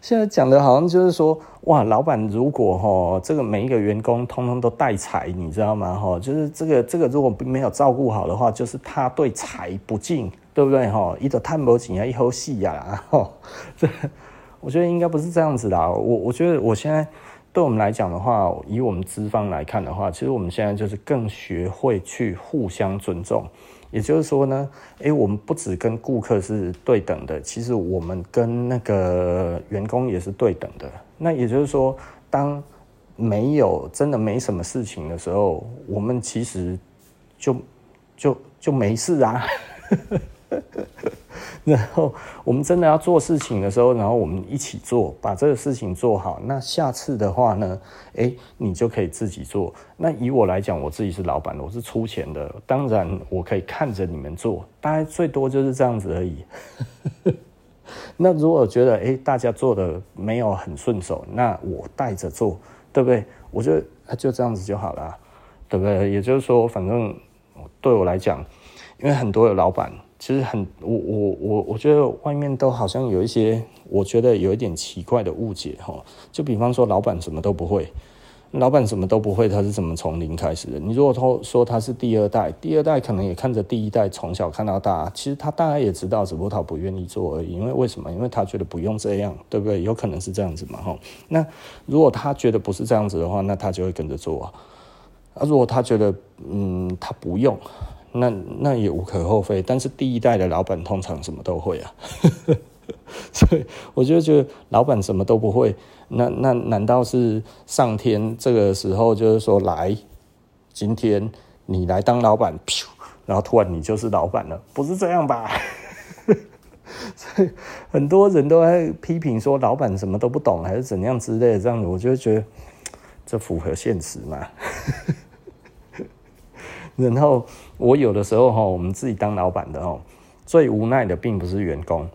现在讲的好像就是说，哇，老板如果哈这个每一个员工通通都带财，你知道吗？哈，就是这个这个如果没有照顾好的话，就是他对财不敬，对不对？哈，一头探不紧啊，一口戏呀，哈，这我觉得应该不是这样子的。我我觉得我现在对我们来讲的话，以我们资方来看的话，其实我们现在就是更学会去互相尊重。也就是说呢，诶，我们不只跟顾客是对等的，其实我们跟那个员工也是对等的。那也就是说，当没有真的没什么事情的时候，我们其实就就就没事啊。然后我们真的要做事情的时候，然后我们一起做，把这个事情做好。那下次的话呢，诶，你就可以自己做。那以我来讲，我自己是老板，我是出钱的，当然我可以看着你们做，大概最多就是这样子而已。那如果觉得诶，大家做的没有很顺手，那我带着做，对不对？我觉得就这样子就好了，对不对？也就是说，反正对我来讲，因为很多的老板。其实很，我我我我觉得外面都好像有一些，我觉得有一点奇怪的误解哈。就比方说，老板什么都不会，老板什么都不会，他是怎么从零开始的？你如果说说他是第二代，第二代可能也看着第一代从小看到大，其实他大概也知道，只不过他不愿意做而已。因为为什么？因为他觉得不用这样，对不对？有可能是这样子嘛哈。那如果他觉得不是这样子的话，那他就会跟着做啊。啊，如果他觉得嗯，他不用。那那也无可厚非，但是第一代的老板通常什么都会啊，所以我就觉得老板什么都不会，那那难道是上天这个时候就是说来，今天你来当老板，然后突然你就是老板了，不是这样吧？所以很多人都在批评说老板什么都不懂，还是怎样之类的这样子，我就觉得这符合现实嘛。然后我有的时候哈，我们自己当老板的哈，最无奈的并不是员工，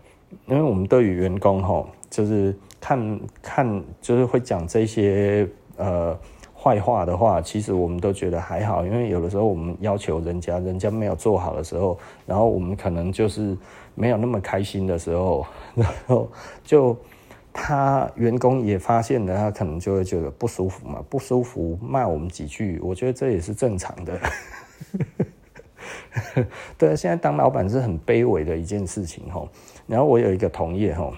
因为我们对于员工哈，就是看看就是会讲这些呃坏话的话，其实我们都觉得还好，因为有的时候我们要求人家，人家没有做好的时候，然后我们可能就是没有那么开心的时候，然后就他员工也发现了，他可能就会觉得不舒服嘛，不舒服骂我们几句，我觉得这也是正常的。对，现在当老板是很卑微的一件事情吼。然后我有一个同业吼，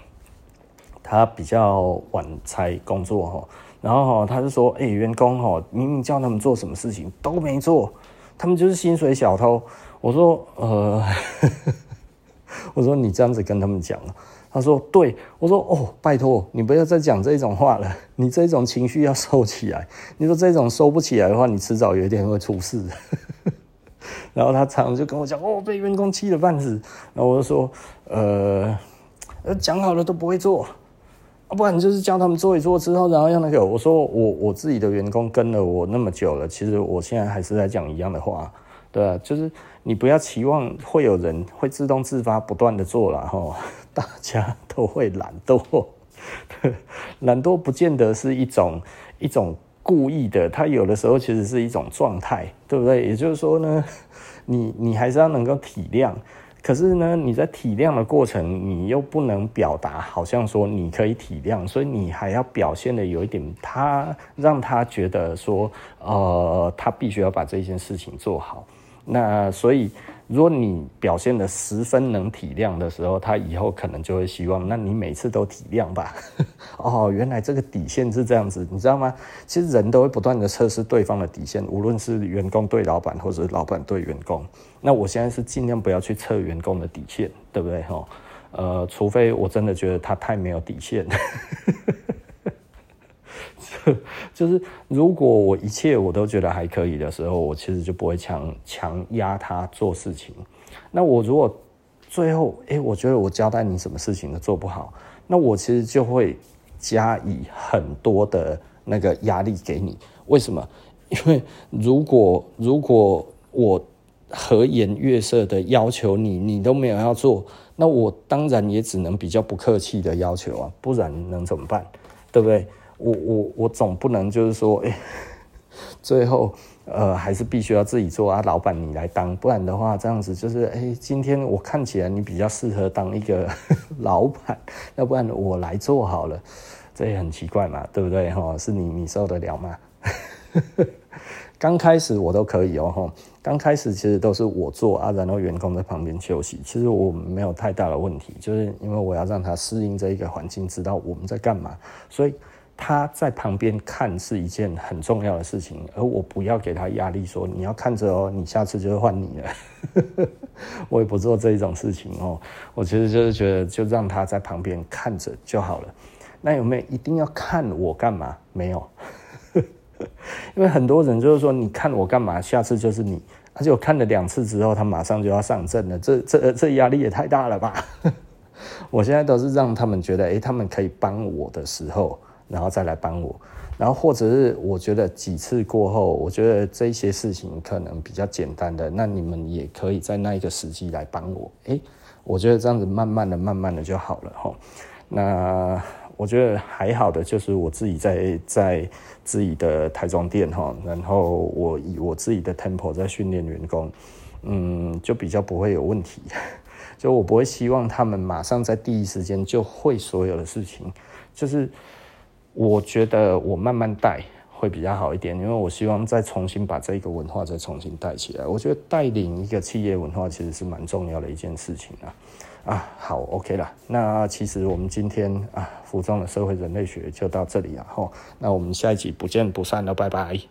他比较晚才工作吼，然后哈，他就说：“哎，员工吼，明明叫他们做什么事情都没做，他们就是薪水小偷。”我说：“呃，我说你这样子跟他们讲。”他说：“对。”我说：“哦，拜托你不要再讲这种话了，你这种情绪要收起来。你说这种收不起来的话，你迟早有一天会出事。” 然后他常常就跟我讲：“哦，被员工气了半死。”然后我就说：“呃，讲好了都不会做，啊，不然就是叫他们做一做之后，然后让那个我说我我自己的员工跟了我那么久了，其实我现在还是在讲一样的话，对啊，就是你不要期望会有人会自动自发不断的做了哈。” 大家都会懒惰，懒惰不见得是一种一种故意的，它有的时候其实是一种状态，对不对？也就是说呢，你你还是要能够体谅，可是呢，你在体谅的过程，你又不能表达，好像说你可以体谅，所以你还要表现的有一点，他让他觉得说，呃，他必须要把这件事情做好，那所以。如果你表现得十分能体谅的时候，他以后可能就会希望，那你每次都体谅吧。哦，原来这个底线是这样子，你知道吗？其实人都会不断地测试对方的底线，无论是员工对老板，或者是老板对员工。那我现在是尽量不要去测员工的底线，对不对？哈，呃，除非我真的觉得他太没有底线。就是如果我一切我都觉得还可以的时候，我其实就不会强强压他做事情。那我如果最后哎、我觉得我交代你什么事情都做不好，那我其实就会加以很多的那个压力给你。为什么？因为如果如果我和颜悦色的要求你，你都没有要做，那我当然也只能比较不客气的要求啊，不然能怎么办？对不对？我我我总不能就是说，哎、最后呃还是必须要自己做啊，老板你来当，不然的话这样子就是，哎、今天我看起来你比较适合当一个 老板，要不然我来做好了，这也很奇怪嘛，对不对哈？是你你受得了吗？刚开始我都可以哦，哈，刚开始其实都是我做啊，然后员工在旁边休息，其实我没有太大的问题，就是因为我要让他适应这一个环境，知道我们在干嘛，所以。他在旁边看是一件很重要的事情，而我不要给他压力，说你要看着哦，你下次就会换你了。我也不做这一种事情哦，我其实就是觉得，就让他在旁边看着就好了。那有没有一定要看我干嘛？没有，因为很多人就是说，你看我干嘛？下次就是你而且我看了两次之后，他马上就要上阵了，这这这压力也太大了吧？我现在都是让他们觉得，哎，他们可以帮我的时候，然后再来帮我。然后或者是我觉得几次过后，我觉得这些事情可能比较简单的，那你们也可以在那一个时机来帮我。哎，我觉得这样子慢慢的、慢慢的就好了哈。那我觉得还好的就是我自己在在自己的台中店哈，然后我以我自己的 temple 在训练员工，嗯，就比较不会有问题。就我不会希望他们马上在第一时间就会所有的事情，就是。我觉得我慢慢带会比较好一点，因为我希望再重新把这个文化再重新带起来。我觉得带领一个企业文化其实是蛮重要的一件事情啊。啊，好，OK 了。那其实我们今天啊，服装的社会人类学就到这里了。吼，那我们下一集不见不散了，拜拜。